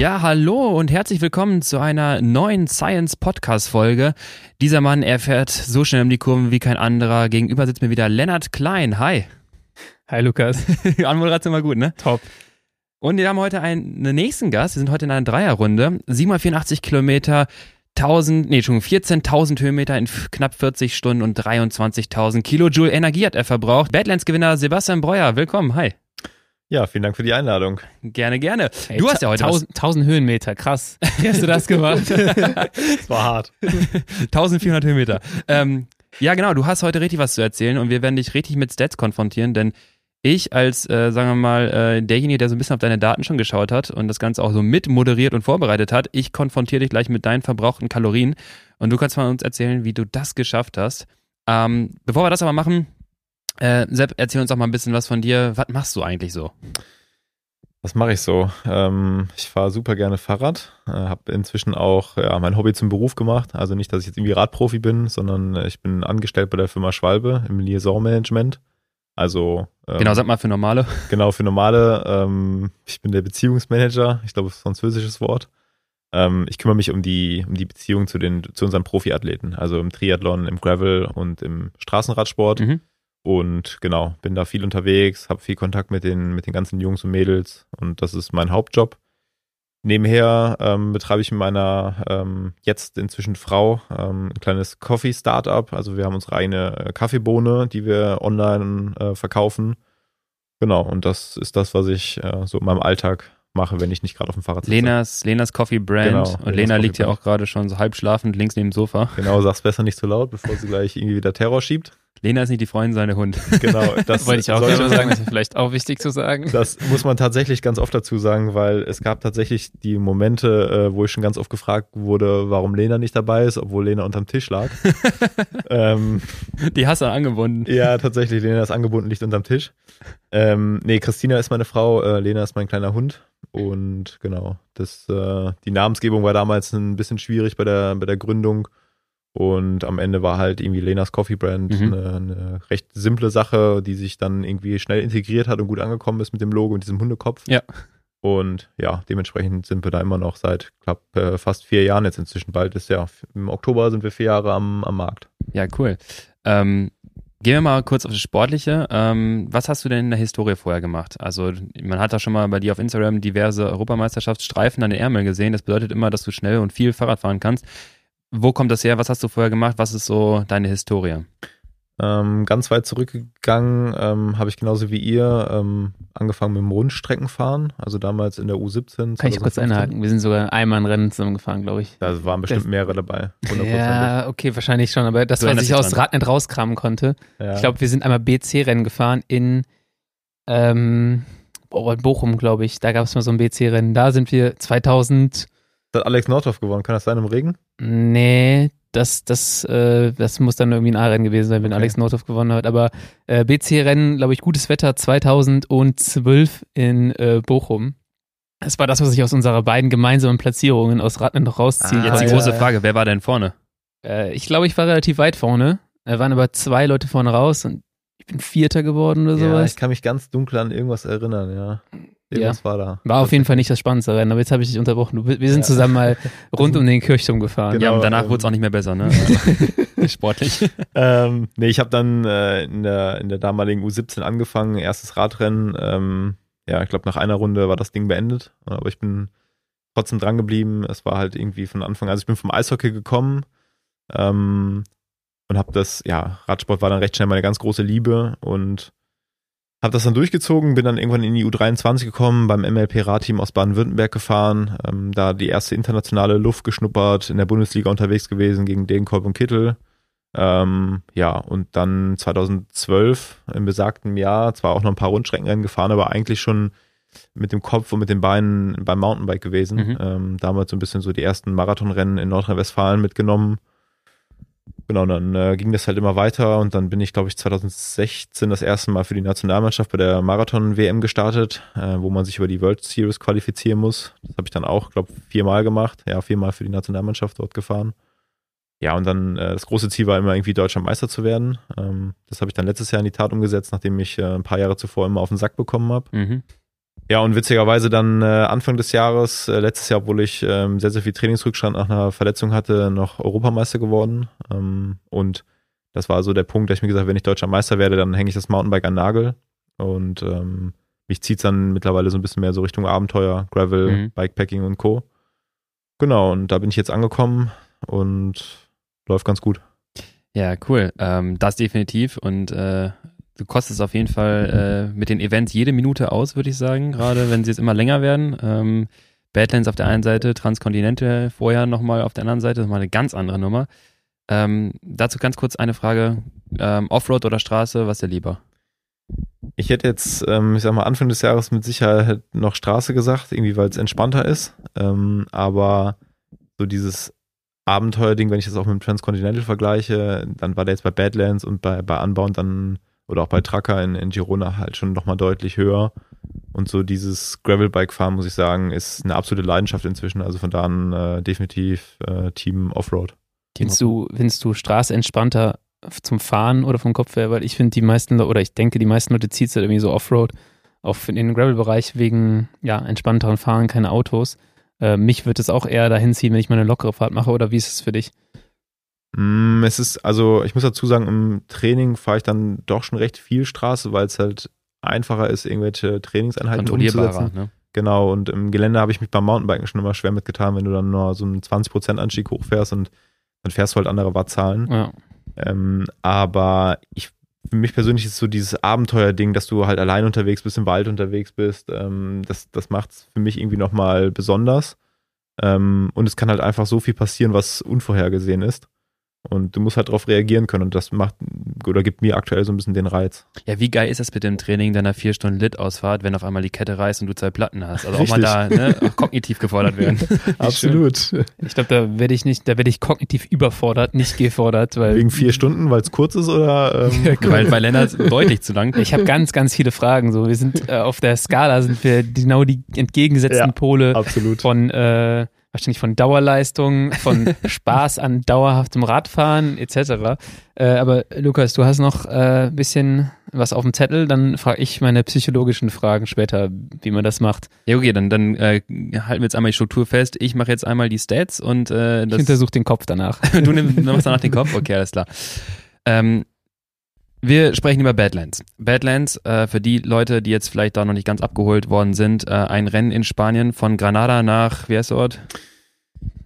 Ja, hallo und herzlich willkommen zu einer neuen Science Podcast Folge. Dieser Mann, er fährt so schnell um die Kurven wie kein anderer. Gegenüber sitzt mir wieder Lennart Klein. Hi. Hi Lukas. Anmoderation war gut, ne? Top. Und wir haben heute einen, einen nächsten Gast. Wir sind heute in einer Dreierrunde. 784 Kilometer, 1000, nee, schon 14.000 Höhenmeter in knapp 40 Stunden und 23.000 Kilojoule Energie hat er verbraucht. Badlands-Gewinner Sebastian Breuer, willkommen. Hi. Ja, vielen Dank für die Einladung. Gerne, gerne. Ey, du hast ja heute 1000, 1000 Höhenmeter, krass. Wie hast du das gemacht? das war hart. 1400 Höhenmeter. Ähm, ja, genau, du hast heute richtig was zu erzählen und wir werden dich richtig mit Stats konfrontieren, denn ich als, äh, sagen wir mal, äh, derjenige, der so ein bisschen auf deine Daten schon geschaut hat und das Ganze auch so mit moderiert und vorbereitet hat, ich konfrontiere dich gleich mit deinen verbrauchten Kalorien und du kannst mal uns erzählen, wie du das geschafft hast. Ähm, bevor wir das aber machen, äh, Sepp, erzähl uns doch mal ein bisschen was von dir. Was machst du eigentlich so? Was mache ich so? Ähm, ich fahre super gerne Fahrrad, äh, habe inzwischen auch ja, mein Hobby zum Beruf gemacht. Also nicht, dass ich jetzt irgendwie Radprofi bin, sondern äh, ich bin angestellt bei der Firma Schwalbe im Liaison-Management. Also ähm, genau, sag mal für normale. Genau für normale. Ähm, ich bin der Beziehungsmanager. Ich glaube, das ist ein französisches Wort. Ähm, ich kümmere mich um die um die Beziehung zu den zu unseren Profiathleten, also im Triathlon, im Gravel und im Straßenradsport. Mhm. Und genau, bin da viel unterwegs, habe viel Kontakt mit den, mit den ganzen Jungs und Mädels und das ist mein Hauptjob. Nebenher ähm, betreibe ich mit meiner ähm, jetzt inzwischen Frau ähm, ein kleines Coffee-Startup. Also wir haben unsere eigene äh, Kaffeebohne, die wir online äh, verkaufen. Genau, und das ist das, was ich äh, so in meinem Alltag mache, wenn ich nicht gerade auf dem Fahrrad sitze. Lenas, Lenas Coffee Brand. Genau, und Lenas Lena Coffee liegt ja auch gerade schon so halb schlafend links neben dem Sofa. Genau, sag's besser nicht zu laut, bevor sie gleich irgendwie wieder Terror schiebt. Lena ist nicht die Freundin seiner Hund. Genau, das wollte ich auch gerne sagen, das ist vielleicht auch wichtig zu sagen. Das muss man tatsächlich ganz oft dazu sagen, weil es gab tatsächlich die Momente, äh, wo ich schon ganz oft gefragt wurde, warum Lena nicht dabei ist, obwohl Lena unterm Tisch lag. ähm, die hast du angebunden. Ja, tatsächlich, Lena ist angebunden, liegt unterm Tisch. Ähm, nee, Christina ist meine Frau, äh, Lena ist mein kleiner Hund. Und genau, das, äh, die Namensgebung war damals ein bisschen schwierig bei der, bei der Gründung. Und am Ende war halt irgendwie Lenas Coffee Brand mhm. eine, eine, recht simple Sache, die sich dann irgendwie schnell integriert hat und gut angekommen ist mit dem Logo und diesem Hundekopf. Ja. Und ja, dementsprechend sind wir da immer noch seit glaub, äh, fast vier Jahren jetzt inzwischen. Bald ist ja, im Oktober sind wir vier Jahre am, am Markt. Ja, cool. Ähm, Gehen wir mal kurz auf das Sportliche. Ähm, was hast du denn in der Historie vorher gemacht? Also man hat da schon mal bei dir auf Instagram diverse Europameisterschaftsstreifen an den Ärmeln gesehen. Das bedeutet immer, dass du schnell und viel Fahrrad fahren kannst. Wo kommt das her? Was hast du vorher gemacht? Was ist so deine Historie? Ähm, ganz weit zurückgegangen ähm, habe ich genauso wie ihr ähm, angefangen mit dem Rundstreckenfahren, also damals in der U17. Kann ich kurz einhaken? Wir sind sogar einmal ein Rennen zusammengefahren, glaube ich. Da waren bestimmt mehrere dabei. Ja, okay, wahrscheinlich schon, aber das, was ich aus Radnet rauskramen konnte. Ja. Ich glaube, wir sind einmal BC-Rennen gefahren in ähm, Bochum, glaube ich. Da gab es mal so ein BC-Rennen. Da sind wir 2000 hat Alex Nordhoff gewonnen, kann das sein im Regen? Nee, das, das, äh, das muss dann irgendwie ein A-Rennen gewesen sein, wenn okay. Alex Nordhoff gewonnen hat. Aber äh, BC-Rennen, glaube ich, gutes Wetter 2012 in äh, Bochum. Das war das, was ich aus unserer beiden gemeinsamen Platzierungen aus Radnen noch rausziehe. Ah, jetzt die große Frage, wer war denn vorne? Äh, ich glaube, ich war relativ weit vorne. Da waren aber zwei Leute vorne raus und ich bin Vierter geworden oder sowas. Ja, ich kann mich ganz dunkel an irgendwas erinnern, ja. Irgendwas ja. war da. War auf jeden Fall nicht das spannendste Rennen, aber jetzt habe ich dich unterbrochen. Wir sind ja. zusammen mal rund um den Kirchturm gefahren. Genau, ja, und danach ähm, wurde es auch nicht mehr besser, ne? Sportlich. ähm, nee, ich habe dann äh, in, der, in der damaligen U17 angefangen, erstes Radrennen. Ähm, ja, ich glaube, nach einer Runde war das Ding beendet. Aber ich bin trotzdem dran geblieben. Es war halt irgendwie von Anfang, also ich bin vom Eishockey gekommen ähm, und habe das, ja, Radsport war dann recht schnell meine ganz große Liebe und habe das dann durchgezogen, bin dann irgendwann in die U23 gekommen, beim MLP-Radteam aus Baden-Württemberg gefahren, ähm, da die erste internationale Luft geschnuppert, in der Bundesliga unterwegs gewesen gegen Degenkolb und Kittel. Ähm, ja, und dann 2012 im besagten Jahr zwar auch noch ein paar Rundstreckenrennen gefahren, aber eigentlich schon mit dem Kopf und mit den Beinen beim Mountainbike gewesen. Mhm. Ähm, damals so ein bisschen so die ersten Marathonrennen in Nordrhein-Westfalen mitgenommen Genau, dann äh, ging das halt immer weiter und dann bin ich, glaube ich, 2016 das erste Mal für die Nationalmannschaft bei der Marathon-WM gestartet, äh, wo man sich über die World Series qualifizieren muss. Das habe ich dann auch, glaube ich, viermal gemacht. Ja, viermal für die Nationalmannschaft dort gefahren. Ja, und dann äh, das große Ziel war immer irgendwie deutscher Meister zu werden. Ähm, das habe ich dann letztes Jahr in die Tat umgesetzt, nachdem ich äh, ein paar Jahre zuvor immer auf den Sack bekommen habe. Mhm. Ja, und witzigerweise dann äh, Anfang des Jahres, äh, letztes Jahr, obwohl ich ähm, sehr, sehr viel Trainingsrückstand nach einer Verletzung hatte, noch Europameister geworden. Ähm, und das war so der Punkt, dass ich mir gesagt habe, wenn ich deutscher Meister werde, dann hänge ich das Mountainbike an Nagel. Und ähm, mich zieht es dann mittlerweile so ein bisschen mehr so Richtung Abenteuer, Gravel, Mhm. Bikepacking und Co. Genau, und da bin ich jetzt angekommen und läuft ganz gut. Ja, cool. Ähm, das definitiv. Und äh, du kostest auf jeden Fall äh, mit den Events jede Minute aus, würde ich sagen, gerade wenn sie jetzt immer länger werden. Ähm, Badlands auf der einen Seite, Transcontinental vorher nochmal auf der anderen Seite, nochmal eine ganz andere Nummer. Ähm, dazu ganz kurz eine Frage. Ähm, Offroad oder Straße, was ist dir lieber? Ich hätte jetzt, ähm, ich sag mal, Anfang des Jahres mit Sicherheit noch Straße gesagt, irgendwie weil es entspannter ist. Ähm, aber so dieses Abenteuerding, wenn ich das auch mit dem Transcontinental vergleiche, dann war der jetzt bei Badlands und bei, bei Unbound dann oder auch bei Tracker in, in Girona halt schon nochmal deutlich höher. Und so dieses Gravelbike-Fahren, muss ich sagen, ist eine absolute Leidenschaft inzwischen. Also von da an äh, definitiv äh, Team Offroad. Findest du, findest du Straße entspannter zum Fahren oder vom Kopf her? Weil ich finde, die meisten, oder ich denke, die meisten Leute zieht es halt irgendwie so Offroad, auch in den Gravel-Bereich wegen ja, entspannteren Fahren, keine Autos. Äh, mich wird es auch eher dahin ziehen, wenn ich mal eine lockere Fahrt mache, oder wie ist es für dich? Mm, Es ist, also ich muss dazu sagen, im Training fahre ich dann doch schon recht viel Straße, weil es halt einfacher ist, irgendwelche Trainingseinheiten umzusetzen. ne? Genau, und im Gelände habe ich mich beim Mountainbiken schon immer schwer mitgetan, wenn du dann nur so einen 20% Anstieg hochfährst und dann fährst du halt andere Wattzahlen. Ja. Ähm, aber ich, für mich persönlich ist so dieses Abenteuerding, dass du halt allein unterwegs bist, im Wald unterwegs bist, ähm, das, das macht es für mich irgendwie nochmal besonders. Ähm, und es kann halt einfach so viel passieren, was unvorhergesehen ist. Und du musst halt darauf reagieren können und das macht oder gibt mir aktuell so ein bisschen den Reiz. Ja, wie geil ist das mit dem Training deiner vier Stunden Lit-Ausfahrt, wenn auf einmal die Kette reißt und du zwei Platten hast? Also auch mal da ne, auch kognitiv gefordert werden. Absolut. Ich glaube, da werde ich nicht, da werde ich kognitiv überfordert, nicht gefordert, weil Wegen vier Stunden, weil es kurz ist oder? Ähm. Weil, weil Lennart deutlich zu lang. ich habe ganz, ganz viele Fragen. So, wir sind äh, auf der Skala sind wir genau die entgegengesetzten Ja. Pole Absolut. von äh, wahrscheinlich von Dauerleistung, von Spaß an dauerhaftem Radfahren etc. Äh, aber Lukas, du hast noch äh, ein bisschen was auf dem Zettel, dann frage ich meine psychologischen Fragen später, wie man das macht. Ja, okay, dann, dann äh, halten wir jetzt einmal die Struktur fest. Ich mache jetzt einmal die Stats und äh, Ich das, untersuche den Kopf danach. du nimm- du machst danach den Kopf? Okay, alles klar. Ähm, wir sprechen über Badlands. Badlands, äh, für die Leute, die jetzt vielleicht da noch nicht ganz abgeholt worden sind, äh, ein Rennen in Spanien von Granada nach, wie heißt der Ort?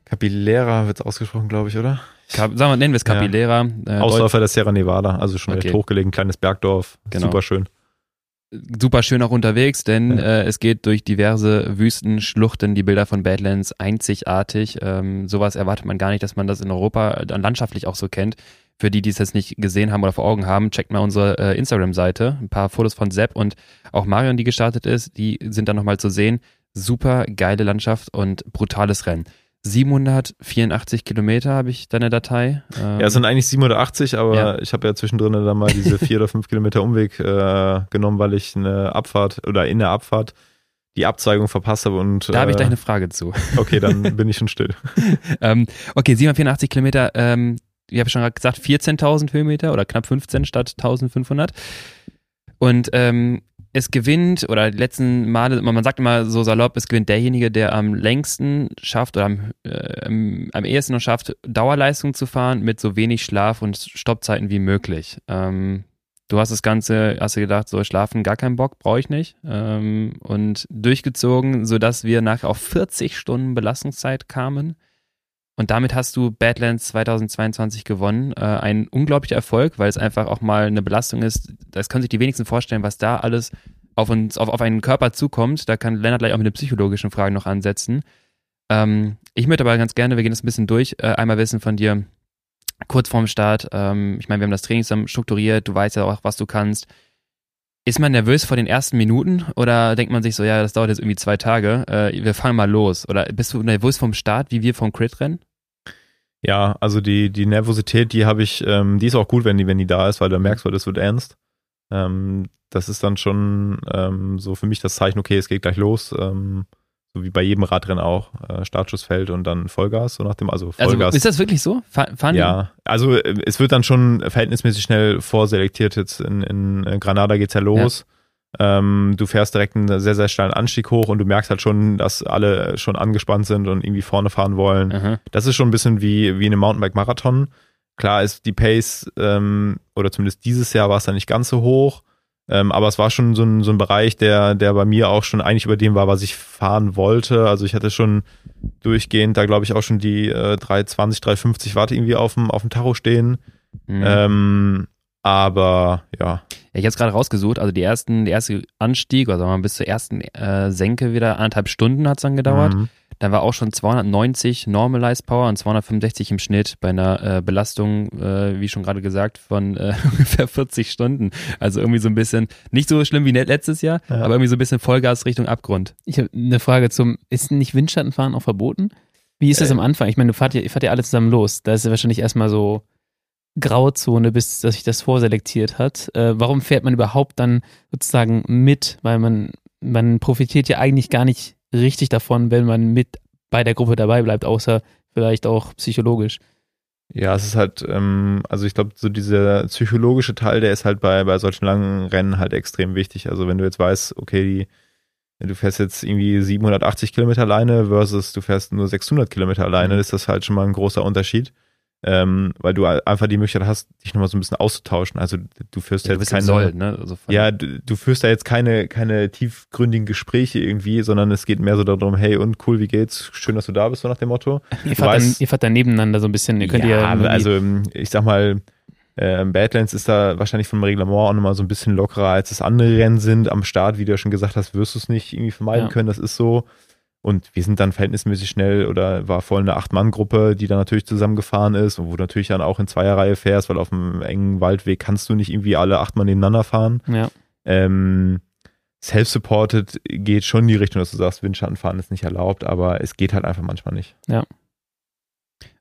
Capillera wird es ausgesprochen, glaube ich, oder? Cap sagen wir, nennen wir es Ja. Capilera. Äh, Ausläufer der Sierra Nevada, also schon Okay. recht hochgelegen, kleines Bergdorf. Genau. Super schön. Super schön auch unterwegs, denn Ja. äh, es geht durch diverse Wüsten, Schluchten, die Bilder von Badlands einzigartig. Ähm, sowas erwartet man gar nicht, dass man das in Europa dann landschaftlich auch so kennt. Für die, die es jetzt nicht gesehen haben oder vor Augen haben, checkt mal unsere äh, Instagram-Seite. Ein paar Fotos von Sepp und auch Marion, die gestartet ist, die sind dann nochmal zu sehen. Super geile Landschaft und brutales Rennen. 784 Kilometer habe ich deine Datei. Ähm, Ja, es sind eigentlich 780, aber Ja. ich habe ja zwischendrin dann mal diese vier oder fünf Kilometer Umweg äh, genommen, weil ich eine Abfahrt oder in der Abfahrt die Abzweigung verpasst habe und da habe ich äh, gleich eine Frage zu. okay, dann bin ich schon still. ähm, okay, 784 Kilometer, ähm, ich habe schon gerade gesagt, 14.000 Höhenmeter oder knapp 15 statt 1500. Und ähm, es gewinnt, oder die letzten Male, man sagt immer so salopp, es gewinnt derjenige, der am längsten schafft oder am, äh, am, ehesten noch schafft, Dauerleistung zu fahren mit so wenig Schlaf und Stoppzeiten wie möglich. Ähm, du hast das Ganze, hast du gedacht, so schlafen, gar keinen Bock, brauche ich nicht. Ähm, und durchgezogen, sodass wir nachher auf 40 Stunden Belastungszeit kamen. Und damit hast du Badlands 2022 gewonnen. Äh, ein unglaublicher Erfolg, weil es einfach auch mal eine Belastung ist. Das können sich die wenigsten vorstellen, was da alles auf uns, auf, auf einen Körper zukommt. Da kann Lennart gleich auch mit den psychologischen Fragen noch ansetzen. Ähm, ich möchte aber ganz gerne, wir gehen das ein bisschen durch, äh, einmal wissen von dir, kurz vorm Start, ähm, ich meine, wir haben das Training zusammen strukturiert, du weißt ja auch, was du kannst. Ist man nervös vor den ersten Minuten oder denkt man sich so, ja, das dauert jetzt irgendwie zwei Tage, äh, wir fangen mal los? Oder bist du nervös vom Start, wie wir vom Crit-Rennen? Ja, also die, die Nervosität, die habe ich, ähm, die ist auch gut, wenn die, wenn die da ist, weil du merkst, weil das wird ernst. Ähm, das ist dann schon ähm, so für mich das Zeichen, okay, es geht gleich los. Ähm, so wie bei jedem Radrennen auch. Äh, Startschuss fällt und dann Vollgas, so nach dem, also Also Vollgas. ist das wirklich so? Fa- Fahren die- ja, also äh, es wird dann schon verhältnismäßig schnell vorselektiert. Jetzt in, in äh, Granada geht's ja los. Ähm, du fährst direkt einen sehr, sehr steilen Anstieg hoch und du merkst halt schon, dass alle schon angespannt sind und irgendwie vorne fahren wollen. Aha. Das ist schon ein bisschen wie, wie eine Mountainbike-Marathon. Klar ist die Pace, ähm, oder zumindest dieses Jahr war es dann nicht ganz so hoch. Ähm, aber es war schon so ein, so ein Bereich, der, der bei mir auch schon eigentlich über dem war, was ich fahren wollte. Also ich hatte schon durchgehend, da glaube ich auch schon die äh, 320, 350 Watt irgendwie auf dem, auf dem Tacho stehen. Mhm. Ähm, aber ja. Ja, ich habe es gerade rausgesucht. Also die ersten, der erste Anstieg, also bis zur ersten äh, Senke wieder anderthalb Stunden hat es dann gedauert. Mhm. Dann war auch schon 290 Normalized Power und 265 im Schnitt bei einer äh, Belastung, äh, wie schon gerade gesagt, von äh, ungefähr 40 Stunden. Also irgendwie so ein bisschen, nicht so schlimm wie letztes Jahr, Ja. aber irgendwie so ein bisschen Vollgas Richtung Abgrund. Ich habe eine Frage zum, ist nicht Windschattenfahren auch verboten? Wie ist das Äh. am Anfang? Ich meine, du fahrt ja, fahrt ja alle zusammen los. Da ist ja wahrscheinlich erstmal so Grauzone, bis dass sich das vorselektiert hat. Äh, warum fährt man überhaupt dann sozusagen mit? Weil man, man profitiert ja eigentlich gar nicht richtig davon, wenn man mit bei der Gruppe dabei bleibt, außer vielleicht auch psychologisch. Ja, es ist halt, ähm, also ich glaube, so dieser psychologische Teil, der ist halt bei, bei solchen langen Rennen halt extrem wichtig. Also wenn du jetzt weißt, okay, die, du fährst jetzt irgendwie 780 Kilometer alleine versus du fährst nur 600 Kilometer alleine, Mhm. ist das halt schon mal ein großer Unterschied. Ähm, weil du einfach die Möglichkeit hast, dich nochmal so ein bisschen auszutauschen. Also du führst Ja, du jetzt keine, Soll, ne? Also ja, du, du führst da jetzt keine, keine tiefgründigen Gespräche irgendwie, sondern es geht mehr so darum, hey und cool, wie geht's? Schön, dass du da bist, so nach dem Motto. Ihr fahrt, dann, weißt- ihr fahrt dann nebeneinander so ein bisschen. Ihr könnt ja, ja, irgendwie- also ähm, ich sag mal, ähm, Badlands ist da wahrscheinlich vom Reglement auch nochmal so ein bisschen lockerer, als es andere Rennen sind. Am Start, wie du ja schon gesagt hast, wirst du es nicht irgendwie vermeiden Ja. können, das ist so. Und wir sind dann verhältnismäßig schnell oder war voll eine Acht-Mann-Gruppe, die dann natürlich zusammengefahren ist und wo du natürlich dann auch in Zweierreihe fährst, weil auf einem engen Waldweg kannst du nicht irgendwie alle acht Mann nebeneinander fahren. ja. Ähm, Self-supported geht schon in die Richtung, dass du sagst, Windschattenfahren ist nicht erlaubt, aber es geht halt einfach manchmal nicht.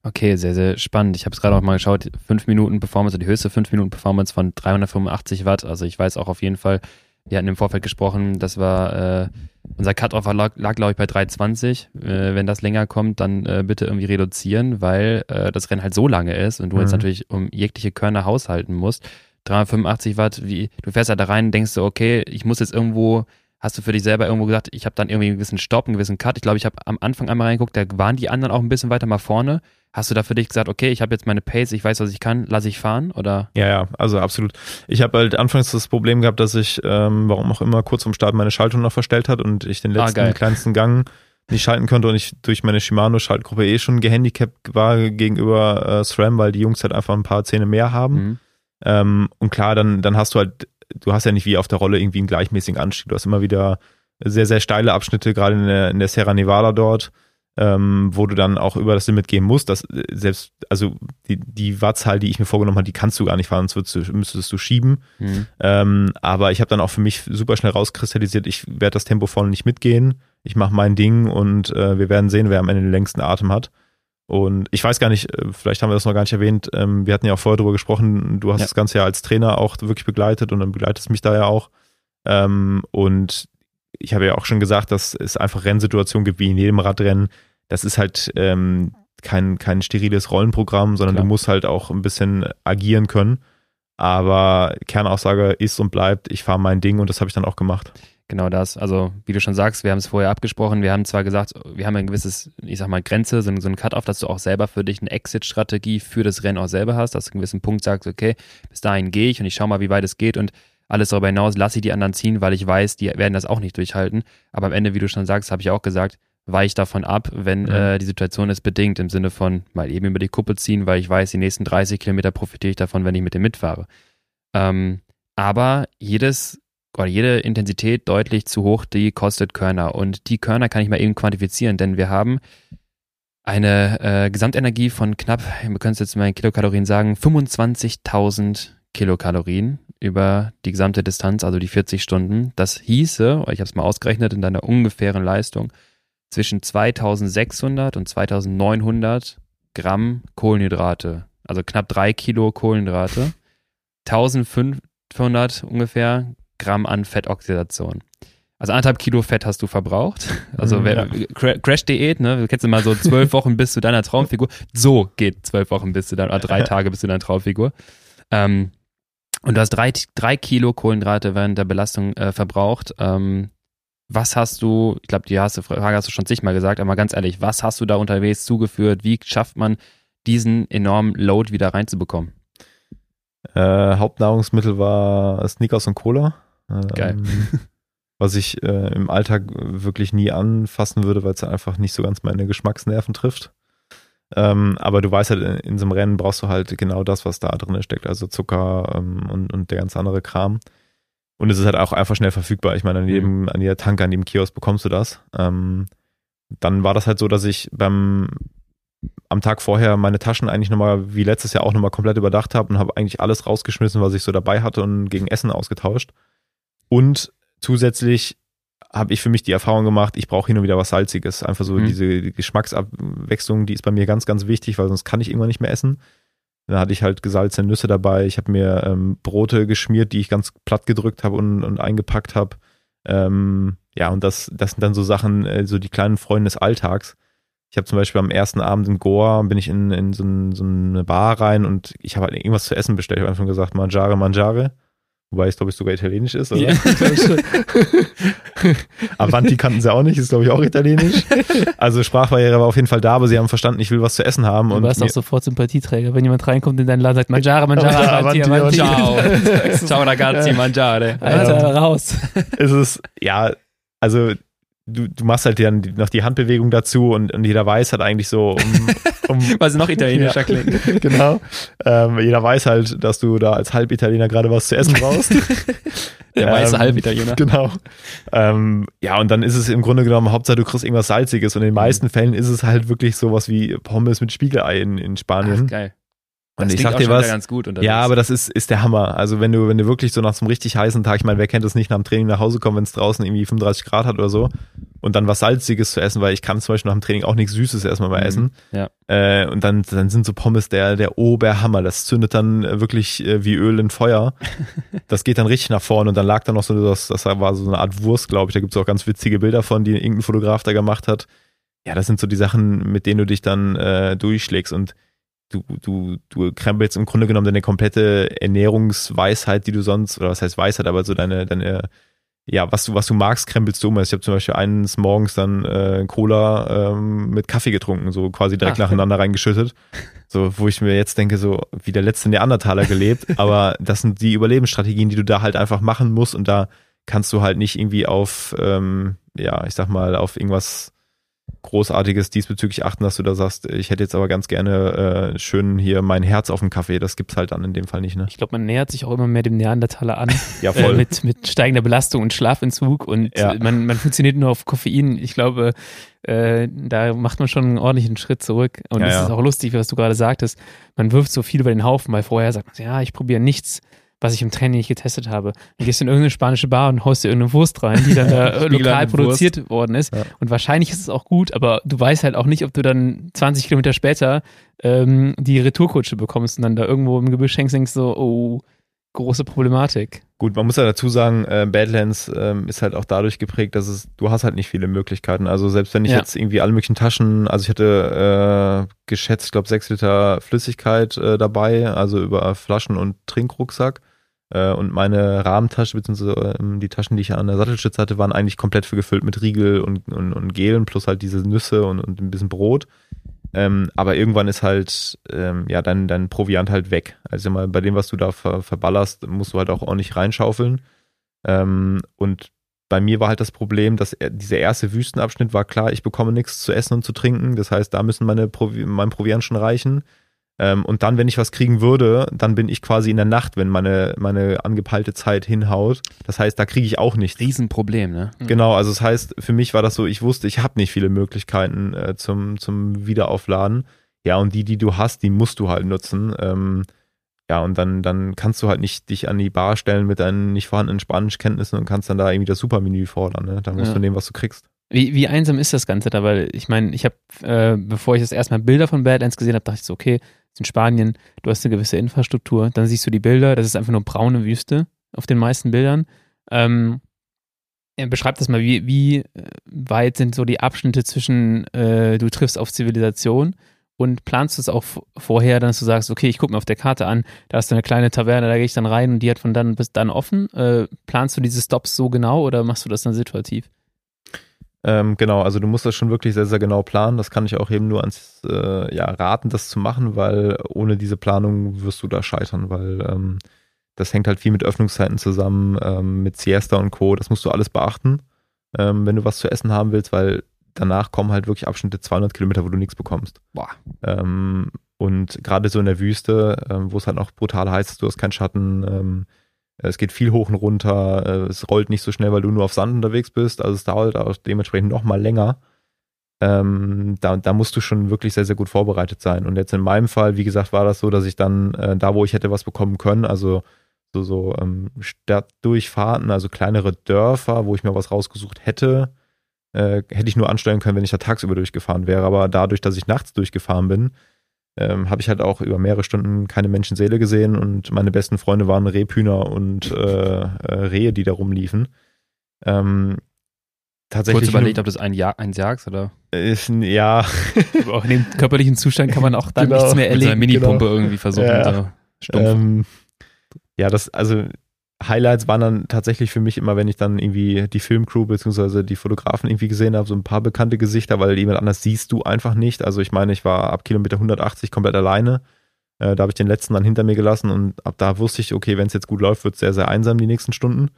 Okay, sehr, sehr spannend. Ich habe es gerade auch mal geschaut, 5 Minuten Performance, die höchste 5 Minuten Performance von 385 Watt. Also ich weiß auch auf jeden Fall, wir hatten im Vorfeld gesprochen, das war, äh, unser Cut-Off lag, lag glaube ich, bei 320. Äh, wenn das länger kommt, dann äh, bitte irgendwie reduzieren, weil äh, das Rennen halt so lange ist und du jetzt Mhm. natürlich um jegliche Körner haushalten musst. 385 Watt, wie, du fährst halt da rein und denkst du, okay, ich muss jetzt irgendwo, hast du für dich selber irgendwo gesagt, ich habe dann irgendwie einen gewissen Stopp, einen gewissen Cut. Ich glaube, ich habe am Anfang einmal reingeguckt, da waren die anderen auch ein bisschen weiter mal vorne. Hast du da für dich gesagt, okay, ich habe jetzt meine Pace, ich weiß, was ich kann, lasse ich fahren oder? Ja, ja, also absolut. Ich habe halt anfangs das Problem gehabt, dass ich, ähm, warum auch immer, kurz vorm Start meine Schaltung noch verstellt hat und ich den Ah, letzten geil. kleinsten Gang nicht schalten konnte und ich durch meine Shimano-Schaltgruppe eh schon gehandicapt war gegenüber äh, SRAM, weil die Jungs halt einfach ein paar Zähne mehr haben. Mhm. Ähm, und klar, dann, dann hast du halt, du hast ja nicht wie auf der Rolle irgendwie einen gleichmäßigen Anstieg. Du hast immer wieder sehr, sehr steile Abschnitte, gerade in der, in der Sierra Nevada dort, ähm, wo du dann auch über das Limit gehen musst. Das äh, selbst, also die, die Wattzahl, die ich mir vorgenommen habe, die kannst du gar nicht fahren, sonst du, müsstest du schieben. Mhm. Ähm, aber ich habe dann auch für mich super schnell rauskristallisiert, ich werde das Tempo vorne nicht mitgehen. Ich mache mein Ding und äh, wir werden sehen, wer am Ende den längsten Atem hat. Und ich weiß gar nicht, äh, vielleicht haben wir das noch gar nicht erwähnt, ähm, wir hatten ja auch vorher darüber gesprochen, du hast Ja. das Ganze ja als Trainer auch wirklich begleitet und dann begleitest mich da ja auch. Ähm, und ich habe ja auch schon gesagt, dass es einfach Rennsituationen gibt, wie in jedem Radrennen. Das ist halt ähm, kein, kein steriles Rollenprogramm, sondern Klar. du musst halt auch ein bisschen agieren können. Aber Kernaussage ist und bleibt, ich fahre mein Ding und das habe ich dann auch gemacht. Genau das. Also, wie du schon sagst, wir haben es vorher abgesprochen. Wir haben zwar gesagt, wir haben ein gewisses, ich sag mal, Grenze, so, ein- so ein Cut-Off, dass du auch selber für dich eine Exit-Strategie für das Rennen auch selber hast, dass du einen gewissen Punkt sagst, okay, bis dahin gehe ich und ich schau mal, wie weit es geht und alles darüber hinaus lasse ich die anderen ziehen, weil ich weiß, die werden das auch nicht durchhalten. Aber am Ende, wie du schon sagst, habe ich auch gesagt, weich davon ab, wenn Mhm. äh, die Situation es bedingt, im Sinne von mal eben über die Kuppe ziehen, weil ich weiß, die nächsten 30 Kilometer profitiere ich davon, wenn ich mit dem mitfahre. Ähm, aber jedes oder jede Intensität deutlich zu hoch, die kostet Körner. Und die Körner kann ich mal eben quantifizieren, denn wir haben eine äh, Gesamtenergie von knapp, wir können es jetzt mal in Kilokalorien sagen, 25.000 Kilokalorien über die gesamte Distanz, also die 40 Stunden. Das hieße, ich habe es mal ausgerechnet, in deiner ungefähren Leistung, zwischen 2600 und 2900 Gramm Kohlenhydrate, also knapp drei Kilo Kohlenhydrate, 1500 ungefähr Gramm an Fettoxidation. Also anderthalb Kilo Fett hast du verbraucht. Also Mhm, wer, Cra- Crash-Diät, ne? Du kennst immer so zwölf Wochen bis zu deiner Traumfigur. So geht zwölf Wochen bis zu deiner, oder drei Tage bis zu deiner Traumfigur. Ähm, Und du hast drei, drei Kilo Kohlenhydrate während der Belastung äh, verbraucht. Ähm, was hast du, ich glaube, die hast du, Frage hast du schon zigmal gesagt, aber ganz ehrlich, was hast du da unterwegs zugeführt? Wie schafft man diesen enormen Load wieder reinzubekommen? Äh, Hauptnahrungsmittel war Sneakers und Cola. Ähm, Geil. was ich äh, im Alltag wirklich nie anfassen würde, weil es einfach nicht so ganz meine Geschmacksnerven trifft. Ähm, aber du weißt halt, in, in, so einem Rennen brauchst du halt genau das, was da drin steckt, also Zucker ähm, und, und der ganz andere Kram. Und es ist halt auch einfach schnell verfügbar. Ich meine, an jedem, mhm. an jeder Tanke, an jedem Kiosk bekommst du das. Ähm, dann war das halt so, dass ich beim am Tag vorher meine Taschen eigentlich nochmal, wie letztes Jahr auch nochmal komplett überdacht habe und habe eigentlich alles rausgeschmissen, was ich so dabei hatte und gegen Essen ausgetauscht. Und zusätzlich habe ich für mich die Erfahrung gemacht, ich brauche hin und wieder was Salziges. Einfach so mhm. diese Geschmacksabwechslung, die ist bei mir ganz, ganz wichtig, weil sonst kann ich irgendwann nicht mehr essen. Da hatte ich halt gesalzene Nüsse dabei. Ich habe mir ähm, Brote geschmiert, die ich ganz platt gedrückt habe und, und eingepackt habe. Ähm, ja, und das, das sind dann so Sachen, äh, so die kleinen Freunde des Alltags. Ich habe zum Beispiel am ersten Abend in Goa, bin ich in, in so, ein, so eine Bar rein und ich habe halt irgendwas zu essen bestellt. Ich habe einfach gesagt, Mangiare, Mangiare. Wobei es, glaube ich, sogar italienisch ist, oder? Ja, Avanti kannten sie auch nicht, ist, glaube ich, auch italienisch. Also Sprachbarriere war auf jeden Fall da, aber sie haben verstanden, ich will was zu essen haben. Du warst auch sofort Sympathieträger, wenn jemand reinkommt in deinen Laden sagt, Mangiare, Mangiare, Avanti, Avanti. Ciao. Ciao ragazzi, Mangiare. Alter, raus. Es ist, ja, also du, du machst halt dann noch die Handbewegung dazu und, und jeder weiß halt eigentlich so, um, um Weil sie noch italienischer ja, klingt. genau. Ähm, jeder weiß halt, dass du da als Halbitaliener gerade was zu essen brauchst. Der ähm, weiße Halbitaliener. Genau. Ähm, ja, und dann ist es im Grunde genommen, Hauptsache du kriegst irgendwas Salziges und in den meisten Fällen ist es halt wirklich sowas wie Pommes mit Spiegelei in, in Spanien. Ach, geil. Und das ich sag dir was, ja, aber das ist, ist der Hammer. Also wenn du, wenn du wirklich so nach so einem richtig heißen Tag, ich meine, wer kennt das nicht nach dem Training nach Hause kommen, wenn es draußen irgendwie 35 Grad hat oder so und dann was Salziges zu essen, weil ich kann zum Beispiel nach dem Training auch nichts Süßes erstmal mal mhm. essen. Ja. Äh, und dann, dann sind so Pommes der, der Oberhammer. Das zündet dann wirklich äh, wie Öl in Feuer. das geht dann richtig nach vorne und dann lag da noch so, das, das war so eine Art Wurst, glaube ich. Da gibt es auch ganz witzige Bilder von, die irgendein Fotograf da gemacht hat. Ja, das sind so die Sachen, mit denen du dich dann äh, durchschlägst und du, du, du krempelst im Grunde genommen deine komplette Ernährungsweisheit, die du sonst, oder was heißt Weisheit, aber so deine, deine, ja, was du, was du magst, krempelst du um. Also ich habe zum Beispiel eines Morgens dann äh, Cola ähm, mit Kaffee getrunken, so quasi direkt Ach, nacheinander reingeschüttet. So, wo ich mir jetzt denke, so wie der letzte Neandertaler gelebt, aber das sind die Überlebensstrategien, die du da halt einfach machen musst und da kannst du halt nicht irgendwie auf, ähm, ja, ich sag mal, auf irgendwas Großartiges diesbezüglich achten, dass du da sagst, ich hätte jetzt aber ganz gerne äh, schön hier mein Herz auf dem Kaffee. Das gibt's halt dann in dem Fall nicht, ne? Ich glaube, man nähert sich auch immer mehr dem Neandertaler an. ja, voll. Äh, mit, mit steigender Belastung und Schlafentzug und ja. man, man funktioniert nur auf Koffein. Ich glaube, äh, da macht man schon einen ordentlichen Schritt zurück. Und es ja, ist auch lustig, was du gerade sagtest. Man wirft so viel über den Haufen, weil vorher sagt man, ja, ich probiere nichts was ich im Training nicht getestet habe. Dann gehst du in irgendeine spanische Bar und haust dir irgendeine Wurst rein, die dann da lokal produziert Wurst. worden ist. Ja. Und wahrscheinlich ist es auch gut, aber du weißt halt auch nicht, ob du dann 20 Kilometer später ähm, die Retourkutsche bekommst und dann da irgendwo im Gebüsch hängst und denkst so, oh, große Problematik. Gut, man muss ja dazu sagen, äh, Badlands ähm, ist halt auch dadurch geprägt, dass es, du hast halt nicht viele Möglichkeiten. Also selbst wenn ich ja. jetzt irgendwie alle möglichen Taschen, also ich hatte äh, geschätzt, ich glaube, sechs Liter Flüssigkeit äh, dabei, also über Flaschen und Trinkrucksack. Äh, und meine Rahmentasche, beziehungsweise ähm, die Taschen, die ich an der Sattelstütze hatte, waren eigentlich komplett gefüllt mit Riegel und, und, und Gelen plus halt diese Nüsse und, und ein bisschen Brot. Ähm, aber irgendwann ist halt ähm, ja dein, dein Proviant halt weg. Also mal bei dem, was du da ver verballerst, musst du halt auch ordentlich reinschaufeln. Ähm, und bei mir war halt das Problem, dass dieser erste Wüstenabschnitt war klar, ich bekomme nichts zu essen und zu trinken. Das heißt, da müssen meine Provi mein Proviant schon reichen. Ähm, und dann, wenn ich was kriegen würde, dann bin ich quasi in der Nacht, wenn meine, meine angepeilte Zeit hinhaut. Das heißt, da kriege ich auch nichts. Riesenproblem, ne? Mhm. Genau, also das heißt, für mich war das so, ich wusste, ich habe nicht viele Möglichkeiten äh, zum, zum Wiederaufladen. Ja, und die, die du hast, die musst du halt nutzen. Ähm, ja, und dann, dann kannst du halt nicht dich an die Bar stellen mit deinen nicht vorhandenen Spanischkenntnissen und kannst dann da irgendwie das Supermenü fordern. Ne? Dann musst ja. du nehmen, was du kriegst. Wie, wie einsam ist das Ganze da? Weil ich meine, ich habe, äh, bevor ich das erstmal Bilder von Badlands gesehen habe, dachte ich so, okay, in Spanien, du hast eine gewisse Infrastruktur, dann siehst du die Bilder, das ist einfach nur braune Wüste auf den meisten Bildern. Ähm, beschreib das mal, wie, wie äh, weit sind so die Abschnitte zwischen, äh, du triffst auf Zivilisation und planst du es auch vorher, dass du sagst, okay, ich gucke mir auf der Karte an, da ist eine kleine Taverne, da gehe ich dann rein und die hat von dann bis dann offen. Äh, planst du diese Stops so genau oder machst du das dann situativ? Ähm, genau, also du musst das schon wirklich sehr, sehr genau planen. Das kann ich auch eben nur ans äh, ja, raten, das zu machen, weil ohne diese Planung wirst du da scheitern, weil ähm, das hängt halt viel mit Öffnungszeiten zusammen, ähm, mit Siesta und Co. Das musst du alles beachten, ähm, wenn du was zu essen haben willst, weil danach kommen halt wirklich Abschnitte 200 Kilometer, wo du nichts bekommst. Boah. Ähm, und gerade so in der Wüste, ähm, wo es halt noch brutal heiß ist, du hast keinen Schatten, ähm, es geht viel hoch und runter, äh, es rollt nicht so schnell, weil du nur auf Sand unterwegs bist, also es dauert auch dementsprechend noch mal länger. Ähm, da, da musst du schon wirklich sehr, sehr gut vorbereitet sein. Und jetzt in meinem Fall, wie gesagt, war das so, dass ich dann äh, da, wo ich hätte was bekommen können, also so, so ähm, Stadtdurchfahrten, also kleinere Dörfer, wo ich mir was rausgesucht hätte, äh, hätte ich nur anstellen können, wenn ich da tagsüber durchgefahren wäre. Aber dadurch, dass ich nachts durchgefahren bin, ähm, habe ich halt auch über mehrere Stunden keine Menschenseele gesehen und meine besten Freunde waren Rebhühner und äh, äh, Rehe, die da rumliefen. Ähm, tatsächlich. Kurz überlegt, ob das ein, ja ein Jagd oder? Ist, ja. Aber auch in dem körperlichen Zustand kann man auch dann Genau. nichts mehr Mit so einer erleben. Minipumpe genau. irgendwie versuchen. Ja. So. Ähm, ja, das, also Highlights waren dann tatsächlich für mich immer, wenn ich dann irgendwie die Filmcrew beziehungsweise die Fotografen irgendwie gesehen habe, so ein paar bekannte Gesichter, weil jemand anders siehst du einfach nicht. Also ich meine, ich war ab Kilometer 180 komplett alleine. Äh, da habe ich den letzten dann hinter mir gelassen und ab da wusste ich, okay, wenn es jetzt gut läuft, wird es sehr, sehr einsam die nächsten Stunden.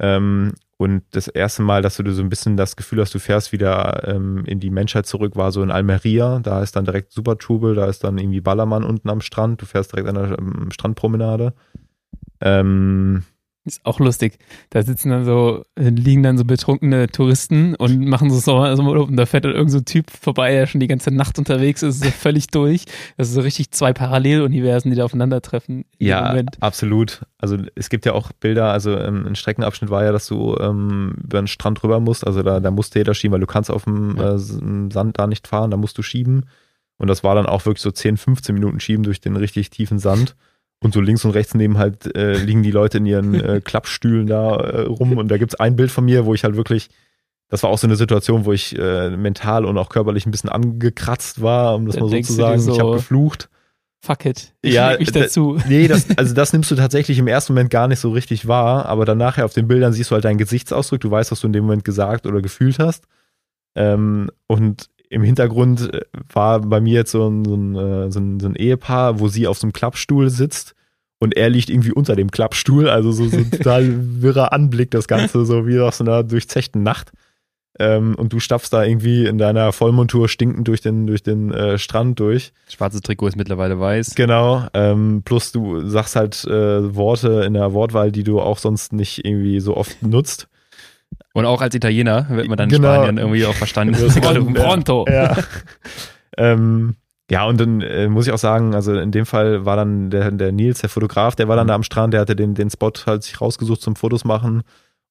Ähm, und das erste Mal, dass du so ein bisschen das Gefühl hast, du fährst wieder ähm, in die Menschheit zurück, war so in Almeria. Da ist dann direkt Super Trubel, da ist dann irgendwie Ballermann unten am Strand. Du fährst direkt an der ähm, Strandpromenade. Ähm, Ist auch lustig. Da sitzen dann so, liegen dann so betrunkene Touristen und machen so Sommerurlaub und da fährt dann irgend so ein Typ vorbei, der schon die ganze Nacht unterwegs ist, so völlig durch. Das ist so richtig zwei Paralleluniversen, die da aufeinandertreffen. Ja, Moment. absolut. Also es gibt ja auch Bilder, also ähm, ein Streckenabschnitt war ja, dass du ähm, über den Strand rüber musst, also da, da musste jeder schieben, weil du kannst auf dem Ja. äh, Sand da nicht fahren, da musst du schieben. Und das war dann auch wirklich so 10, 15 Minuten schieben durch den richtig tiefen Sand. Und so links und rechts neben halt äh, liegen die Leute in ihren äh, Klappstühlen da äh, rum. Und da gibt's ein Bild von mir, wo ich halt wirklich, das war auch so eine Situation, wo ich äh, mental und auch körperlich ein bisschen angekratzt war, um das Da mal so zu sagen. so, ich habe geflucht. Fuck it. Ich Ja, mich da- dazu. Nee, das, also das nimmst du tatsächlich im ersten Moment gar nicht so richtig wahr, aber dann nachher auf den Bildern siehst du halt deinen Gesichtsausdruck, du weißt, was du in dem Moment gesagt oder gefühlt hast. Ähm, und im Hintergrund äh, war bei mir jetzt so ein, so, ein, äh, so, ein, so ein Ehepaar, wo sie auf so einem Klappstuhl sitzt und er liegt irgendwie unter dem Klappstuhl, also so, so ein total wirrer Anblick, das Ganze, so wie aus so einer durchzechten Nacht. Ähm, und du stapfst da irgendwie in deiner Vollmontur stinkend durch den, durch den äh, Strand durch. Schwarzes Trikot ist mittlerweile weiß. Genau, ähm, plus du sagst halt äh, Worte in der Wortwahl, die du auch sonst nicht irgendwie so oft nutzt. Und auch als Italiener wird man dann Genau. in Spanien irgendwie auch verstanden. Pronto. Ja. ähm, ja, und dann äh, muss ich auch sagen, also in dem Fall war dann der, der Nils, der Fotograf, der war dann da am Strand, der hatte den, den Spot halt sich rausgesucht zum Fotos machen.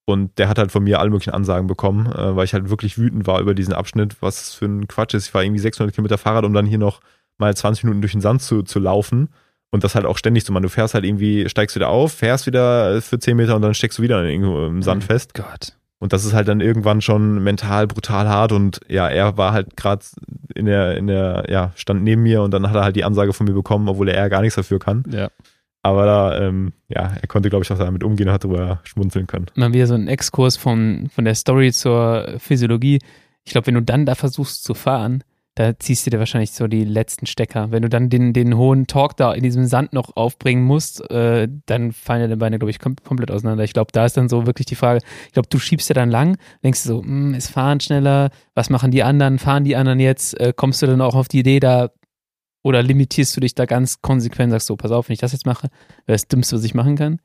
Und der hat halt von mir alle möglichen Ansagen bekommen, äh, weil ich halt wirklich wütend war über diesen Abschnitt, was für ein Quatsch ist. Ich war irgendwie 600 Kilometer Fahrrad, um dann hier noch mal 20 Minuten durch den Sand zu, zu laufen. Und das halt auch ständig zu machen. Du fährst halt irgendwie, steigst wieder auf, fährst wieder für 10 Meter und dann steckst du wieder irgendwo im Sand Mhm. fest. Gott. Und das ist halt dann irgendwann schon mental brutal hart. Und ja, er war halt gerade in der, in der, ja, stand neben mir und dann hat er halt die Ansage von mir bekommen, obwohl er gar nichts dafür kann. Ja. Aber da, ähm, ja, er konnte, glaube ich, auch damit umgehen und hat drüber schmunzeln können. Mal wieder so ein Exkurs von, von der Story zur Physiologie. Ich glaube, wenn du dann da versuchst zu fahren, da ziehst du dir wahrscheinlich so die letzten Stecker. Wenn du dann den, den hohen Talk da in diesem Sand noch aufbringen musst, äh, dann fallen deine Beine, glaube ich, kom komplett auseinander. Ich glaube, da ist dann so wirklich die Frage, ich glaube, du schiebst ja dann lang, denkst du so, hm, es fahren schneller, was machen die anderen, fahren die anderen jetzt, äh, kommst du dann auch auf die Idee, da oder limitierst du dich da ganz konsequent, sagst so, pass auf, wenn ich das jetzt mache, wäre das Dümmste, was ich machen kann?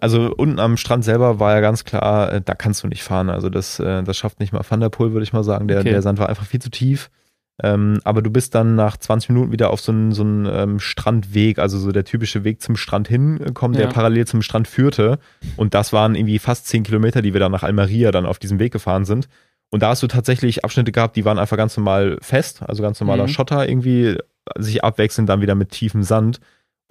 Also unten am Strand selber war ja ganz klar, äh, da kannst du nicht fahren. Also das, äh, das schafft nicht mal Van der Poel, würde ich mal sagen. Der, Okay. der Sand war einfach viel zu tief. Ähm, aber du bist dann nach 20 Minuten wieder auf so einen, so einen ähm, Strandweg, also so der typische Weg zum Strand hinkommen, der Ja. parallel zum Strand führte. Und das waren irgendwie fast 10 Kilometer, die wir dann nach Almeria dann auf diesem Weg gefahren sind. Und da hast du tatsächlich Abschnitte gehabt, die waren einfach ganz normal fest, also ganz normaler Mhm. Schotter irgendwie, sich abwechselnd dann wieder mit tiefem Sand.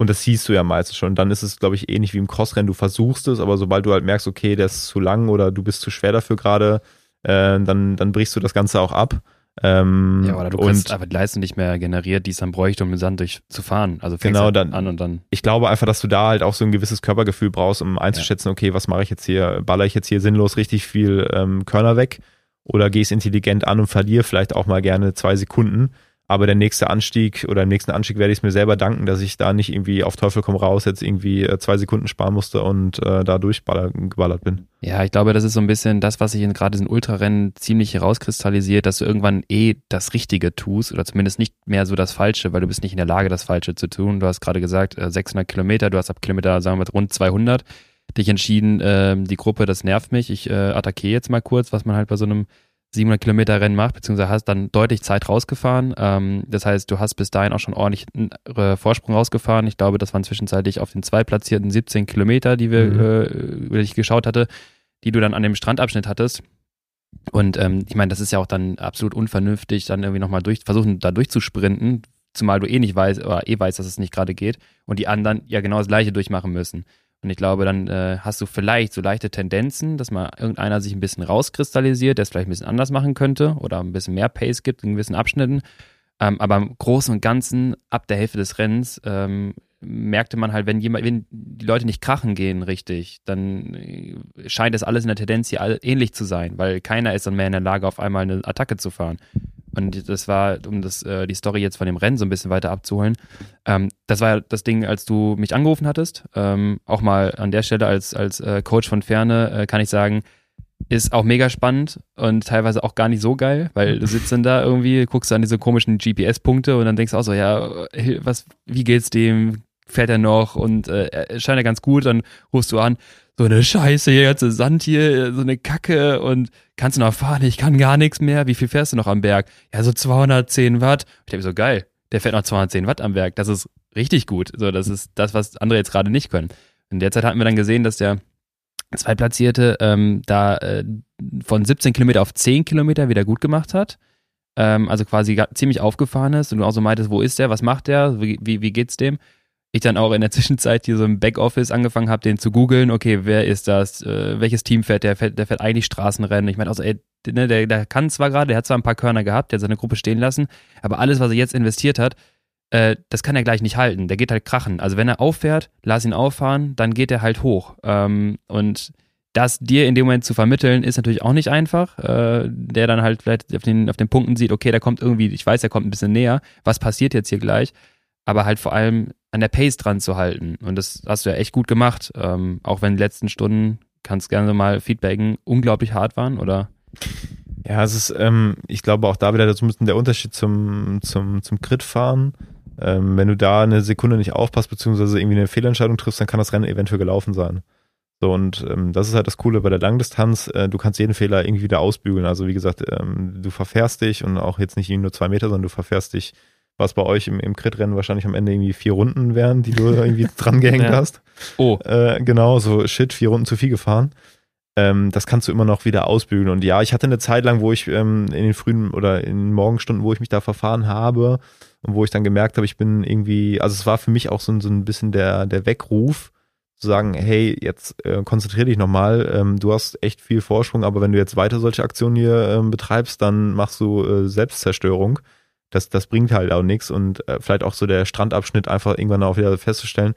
Und das siehst du ja meistens schon. Dann ist es, glaube ich, ähnlich wie im Crossrennen. Du versuchst es, aber sobald du halt merkst, okay, der ist zu lang oder du bist zu schwer dafür gerade, äh, dann, dann brichst du das Ganze auch ab. Ähm, Ja, oder du kriegst einfach die Leistung nicht mehr generiert, die es dann bräuchte, um den Sand durchzufahren. Also fängst Genau, halt dann- an und dann. ich glaube einfach, dass du da halt auch so ein gewisses Körpergefühl brauchst, um einzuschätzen, okay, was mache ich jetzt hier? Baller ich jetzt hier sinnlos richtig viel ähm, Körner weg oder gehe ich intelligent an und verliere vielleicht auch mal gerne zwei Sekunden. Aber der nächste Anstieg oder im nächsten Anstieg werde ich es mir selber danken, dass ich da nicht irgendwie auf Teufel komm raus jetzt irgendwie äh, zwei Sekunden sparen musste und äh, da durchgeballert bin. Ja, ich glaube, das ist so ein bisschen das, was sich in gerade diesen Ultrarennen ziemlich herauskristallisiert, dass du irgendwann eh das Richtige tust oder zumindest nicht mehr so das Falsche, weil du bist nicht in der Lage, das Falsche zu tun. Du hast gerade gesagt, äh, 600 Kilometer, du hast ab Kilometer, sagen wir rund 200 dich entschieden, ähm, die Gruppe, das nervt mich, ich äh, attackiere jetzt mal kurz, was man halt bei so einem 700 Kilometer Rennen macht, beziehungsweise hast dann deutlich Zeit rausgefahren. Ähm, das heißt, du hast bis dahin auch schon ordentlich einen Vorsprung rausgefahren. Ich glaube, das waren zwischenzeitlich auf den zweitplatzierten 17 Kilometer, die wir, Mhm. äh, über die ich geschaut hatte, die du dann an dem Strandabschnitt hattest. Und ähm, ich meine, das ist ja auch dann absolut unvernünftig, dann irgendwie nochmal durch, versuchen, da durchzusprinten, zumal du eh nicht weißt, oder eh weißt, dass es nicht gerade geht und die anderen ja genau das gleiche durchmachen müssen. Und ich glaube, dann äh, hast du vielleicht so leichte Tendenzen, dass mal irgendeiner sich ein bisschen rauskristallisiert, der es vielleicht ein bisschen anders machen könnte oder ein bisschen mehr Pace gibt in gewissen Abschnitten. Ähm, aber im Großen und Ganzen, ab der Hälfte des Rennens, ähm, merkte man halt, wenn jemand, wenn die Leute nicht krachen gehen richtig, dann äh, scheint es alles in der Tendenz hier ähnlich zu sein, weil keiner ist dann mehr in der Lage, auf einmal eine Attacke zu fahren. Und das war, um das, äh, die Story jetzt von dem Rennen so ein bisschen weiter abzuholen, ähm, das war ja das Ding, als du mich angerufen hattest. Ähm, auch mal an der Stelle als, als äh, Coach von Ferne äh, kann ich sagen, ist auch mega spannend und teilweise auch gar nicht so geil, weil du sitzt dann da irgendwie, guckst an diese komischen GPS-Punkte und dann denkst du auch so, ja, äh, was, wie geht's dem? Fährt er noch? Und äh, er scheint ja ganz gut, dann rufst du an, so eine Scheiße, hier ganze Sand hier, so eine Kacke und kannst du noch fahren? Ich kann gar nichts mehr. Wie viel fährst du noch am Berg? Ja, so 210 Watt. Ich denke so, geil, der fährt noch 210 Watt am Berg. Das ist richtig gut. So, das ist das, was andere jetzt gerade nicht können. In der Zeit hatten wir dann gesehen, dass der Zweitplatzierte ähm, da äh, von 17 Kilometer auf 10 Kilometer wieder gut gemacht hat. Ähm, also quasi ziemlich aufgefahren ist und du auch so meintest, wo ist der, was macht der, wie, wie, wie geht's dem? Ich dann auch in der Zwischenzeit hier so im Backoffice angefangen habe, den zu googeln, okay, wer ist das, äh, welches Team fährt der, fährt, der fährt eigentlich Straßenrennen. Ich meine auch so, ey, ne, der, der kann zwar gerade, der hat zwar ein paar Körner gehabt, der hat seine Gruppe stehen lassen, aber alles, was er jetzt investiert hat, äh, das kann er gleich nicht halten. Der geht halt krachen. Also wenn er auffährt, lass ihn auffahren, dann geht er halt hoch. Ähm, und das dir in dem Moment zu vermitteln, ist natürlich auch nicht einfach. Äh, der dann halt vielleicht auf den, auf den Punkten sieht, okay, der kommt irgendwie, ich weiß, der kommt ein bisschen näher. Was passiert jetzt hier gleich? Aber halt vor allem an der Pace dran zu halten. Und das hast du ja echt gut gemacht. Ähm, auch wenn die letzten Stunden, kannst gerne mal feedbacken, unglaublich hart waren, oder? Ja, es ist, ähm, ich glaube auch da wieder ein bisschen der Unterschied zum, zum, zum Crit-Fahren. Ähm, wenn du da eine Sekunde nicht aufpasst, beziehungsweise irgendwie eine Fehlentscheidung triffst, dann kann das Rennen eventuell gelaufen sein. So, und ähm, das ist halt das Coole bei der Langdistanz. Äh, du kannst jeden Fehler irgendwie wieder ausbügeln. Also wie gesagt, ähm, du verfährst dich und auch jetzt nicht nur zwei Meter, sondern du verfährst dich, was bei euch im, im Crit-Rennen wahrscheinlich am Ende irgendwie vier Runden wären, die du irgendwie dran gehängt Ja. hast. Oh, Äh, genau, so shit, vier Runden zu viel gefahren. Ähm, das kannst du immer noch wieder ausbügeln. Und ja, ich hatte eine Zeit lang, wo ich ähm, in den frühen oder in den Morgenstunden, wo ich mich da verfahren habe und wo ich dann gemerkt habe, ich bin irgendwie, also es war für mich auch so, ein- so ein bisschen der, der Weckruf, zu sagen, hey, jetzt äh, konzentrier dich nochmal, ähm, du hast echt viel Vorsprung, aber wenn du jetzt weiter solche Aktionen hier ähm, betreibst, dann machst du äh, Selbstzerstörung. Das, das bringt halt auch nichts und äh, vielleicht auch so der Strandabschnitt einfach irgendwann auch wieder festzustellen,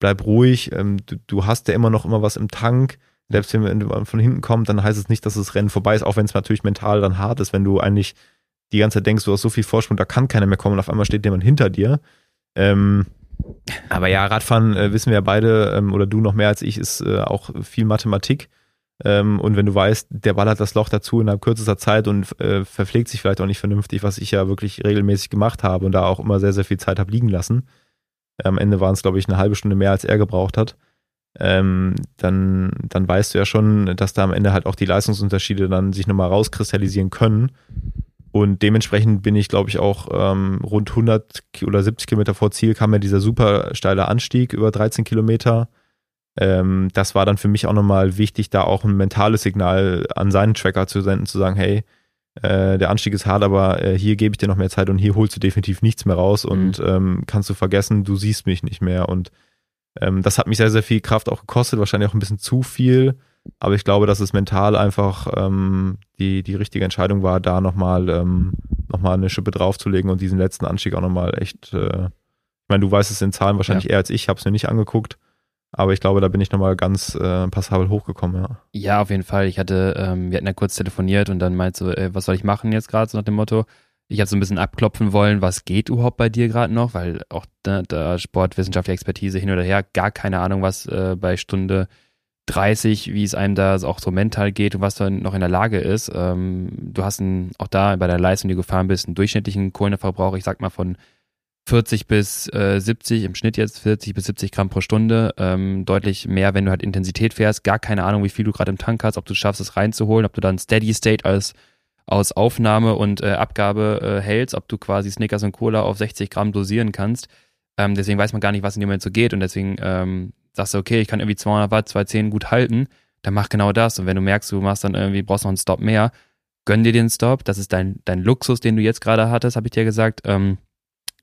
bleib ruhig, ähm, du, du hast ja immer noch immer was im Tank, selbst wenn man von hinten kommt, dann heißt es nicht, dass das Rennen vorbei ist, auch wenn es natürlich mental dann hart ist, wenn du eigentlich die ganze Zeit denkst, du hast so viel Vorsprung, da kann keiner mehr kommen und auf einmal steht jemand hinter dir. Ähm, aber ja, Radfahren äh, wissen wir ja beide, ähm, oder du noch mehr als ich, ist äh, auch viel Mathematik. Ähm, und wenn du weißt, der ballert das Loch dazu innerhalb kürzester Zeit und äh, verpflegt sich vielleicht auch nicht vernünftig, was ich ja wirklich regelmäßig gemacht habe und da auch immer sehr, sehr viel Zeit habe liegen lassen. Am Ende waren es, glaube ich, eine halbe Stunde mehr, als er gebraucht hat. Ähm, dann, dann weißt du ja schon, dass da am Ende halt auch die Leistungsunterschiede dann sich nochmal rauskristallisieren können. Und dementsprechend bin ich, glaube ich, auch ähm, rund 100 Ki- oder 70 Kilometer vor Ziel kam ja dieser super steile Anstieg über 13 Kilometer. Ähm, das war dann für mich auch nochmal wichtig, da auch ein mentales Signal an seinen Tracker zu senden, zu sagen, hey, äh, der Anstieg ist hart, aber äh, hier gebe ich dir noch mehr Zeit und hier holst du definitiv nichts mehr raus und ähm, kannst du vergessen, du siehst mich nicht mehr. Und ähm, das hat mich sehr, sehr viel Kraft auch gekostet, wahrscheinlich auch ein bisschen zu viel. Aber ich glaube, dass es mental einfach ähm, die, die richtige Entscheidung war, da nochmal ähm, noch eine Schippe draufzulegen und diesen letzten Anstieg auch nochmal echt, äh, ich meine, du weißt es in Zahlen wahrscheinlich ja. eher als ich, habe es mir nicht angeguckt. Aber ich glaube, da bin ich nochmal ganz äh, passabel hochgekommen, ja. Ja, auf jeden Fall. Ich hatte, ähm, wir hatten ja kurz telefoniert und dann meinte so, äh, was soll ich machen jetzt gerade, so nach dem Motto. Ich habe so ein bisschen abklopfen wollen, was geht überhaupt bei dir gerade noch, weil auch da, da sportwissenschaftliche Expertise hin oder her, gar keine Ahnung, was äh, bei Stunde 30, wie es einem da auch so mental geht und was da noch in der Lage ist. Ähm, du hast einen, auch da bei der Leistung, die du gefahren bist, einen durchschnittlichen Kohlenverbrauch, ich sag mal von 40 bis äh, 70, im Schnitt jetzt 40 bis 70 Gramm pro Stunde, ähm, deutlich mehr, wenn du halt Intensität fährst. Gar keine Ahnung, wie viel du gerade im Tank hast, ob du schaffst, es reinzuholen, ob du dann Steady State als aus Aufnahme und äh, Abgabe äh, hältst, ob du quasi Snickers und Cola auf 60 Gramm dosieren kannst. Ähm, deswegen weiß man gar nicht, was in dem Moment so geht und deswegen ähm, sagst du, okay, ich kann irgendwie 200 Watt, 210 gut halten, dann mach genau das und wenn du merkst, du machst dann irgendwie, brauchst noch einen Stop mehr, gönn dir den Stop, das ist dein, dein Luxus, den du jetzt gerade hattest, habe ich dir gesagt, ähm,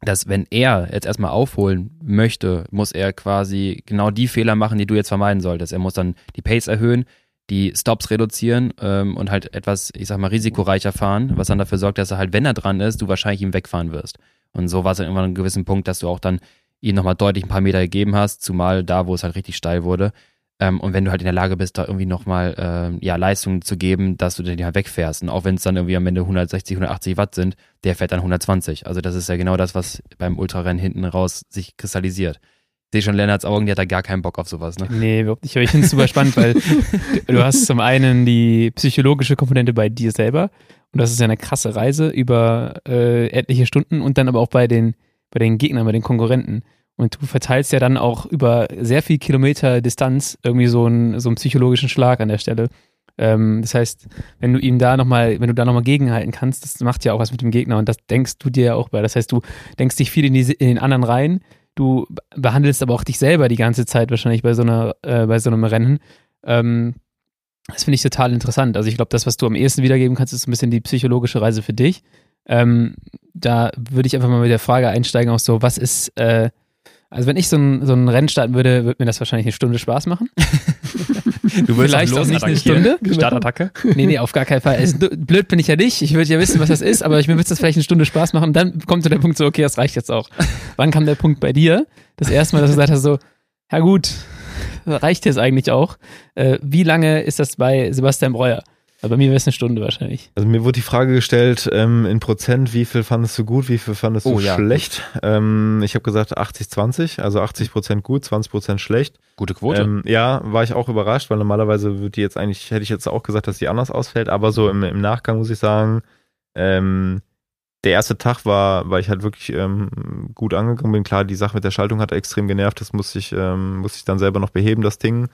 dass wenn er jetzt erstmal aufholen möchte, muss er quasi genau die Fehler machen, die du jetzt vermeiden solltest. Er muss dann die Pace erhöhen, die Stops reduzieren ähm, und halt etwas, ich sag mal, risikoreicher fahren, was dann dafür sorgt, dass er halt, wenn er dran ist, du wahrscheinlich ihm wegfahren wirst. Und so war es dann irgendwann an einem gewissen Punkt, dass du auch dann ihm nochmal deutlich ein paar Meter gegeben hast, zumal da, wo es halt richtig steil wurde. Ähm, und wenn du halt in der Lage bist, da irgendwie nochmal äh, ja, Leistungen zu geben, dass du den halt wegfährst. Und auch wenn es dann irgendwie am Ende 160, 180 Watt sind, der fährt dann 120. Also das ist ja genau das, was beim Ultrarennen hinten raus sich kristallisiert. Ich sehe schon Lennarts Augen, die hat da gar keinen Bock auf sowas, ne? Nee, überhaupt nicht. Aber ich finde es super spannend, weil du hast zum einen die psychologische Komponente bei dir selber. Und das ist ja eine krasse Reise über äh, etliche Stunden und dann aber auch bei den, bei den Gegnern, bei den Konkurrenten. Und du verteilst ja dann auch über sehr viel Kilometer Distanz irgendwie so einen, so einen psychologischen Schlag an der Stelle. Ähm, das heißt, wenn du ihm da nochmal, wenn du da nochmal gegenhalten kannst, das macht ja auch was mit dem Gegner und das denkst du dir ja auch bei. Das heißt, du denkst dich viel in, die, in den anderen rein, du behandelst aber auch dich selber die ganze Zeit wahrscheinlich bei so einer, äh, bei so einem Rennen. Ähm, das finde ich total interessant. Also ich glaube, das, was du am ehesten wiedergeben kannst, ist ein bisschen die psychologische Reise für dich. Ähm, da würde ich einfach mal mit der Frage einsteigen, auch so, was ist, äh, also wenn ich so ein, so ein Rennen starten würde, würde mir das wahrscheinlich eine Stunde Spaß machen. du würdest Vielleicht auch nicht eine Stunde. Startattacke? Nee, nee, auf gar keinen Fall. Also, blöd bin ich ja nicht. Ich würde ja wissen, was das ist, aber ich mir würde das vielleicht eine Stunde Spaß machen. Und dann kommt so der Punkt so, okay, das reicht jetzt auch. Wann kam der Punkt bei dir? Das erste Mal, dass du gesagt hast so, ja gut, reicht jetzt eigentlich auch. Äh, wie lange ist das bei Sebastian Breuer? Aber bei mir wäre es eine Stunde wahrscheinlich. Also mir wurde die Frage gestellt, ähm, in Prozent, wie viel fandest du gut, wie viel fandest oh, du ja. schlecht? Ähm, ich habe gesagt 80-20, also 80 Prozent gut, 20 Prozent schlecht. Gute Quote. Ähm, ja, war ich auch überrascht, weil normalerweise würde die jetzt eigentlich, hätte ich jetzt auch gesagt, dass die anders ausfällt, aber so im, im Nachgang muss ich sagen, ähm, der erste Tag war, weil ich halt wirklich ähm, gut angekommen bin. Klar, die Sache mit der Schaltung hat extrem genervt, das musste ich, ähm, musste ich dann selber noch beheben, das Ding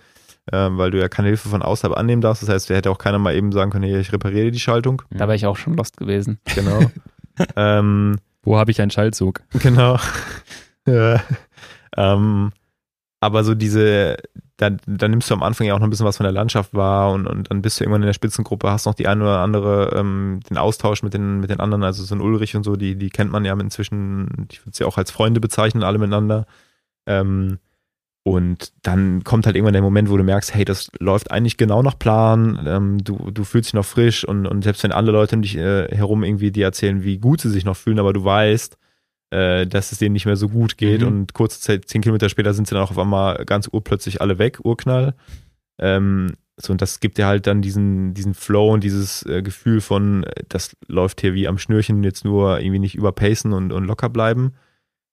ähm, weil du ja keine Hilfe von außerhalb annehmen darfst. Das heißt, der hätte auch keiner mal eben sagen können, hey, ich repariere die Schaltung. Da wäre ich auch schon lost gewesen. Genau. ähm, Wo habe ich einen Schaltzug? Genau. ja. ähm, aber so diese, da, da nimmst du am Anfang ja auch noch ein bisschen was von der Landschaft wahr und, und dann bist du irgendwann in der Spitzengruppe, hast noch die eine oder andere, ähm, den Austausch mit den, mit den anderen, also so ein Ulrich und so, die, die kennt man ja inzwischen, ich würde sie auch als Freunde bezeichnen, alle miteinander. Ähm, und dann kommt halt irgendwann der Moment, wo du merkst, hey, das läuft eigentlich genau nach Plan, ähm, du, du fühlst dich noch frisch und, und selbst wenn alle Leute um dich äh, herum irgendwie dir erzählen, wie gut sie sich noch fühlen, aber du weißt, äh, dass es denen nicht mehr so gut geht mhm. und kurze Zeit, zehn Kilometer später sind sie dann auch auf einmal ganz urplötzlich alle weg, Urknall. Ähm, so, und das gibt dir halt dann diesen, diesen Flow und dieses äh, Gefühl von, äh, das läuft hier wie am Schnürchen, jetzt nur irgendwie nicht überpacen und, und locker bleiben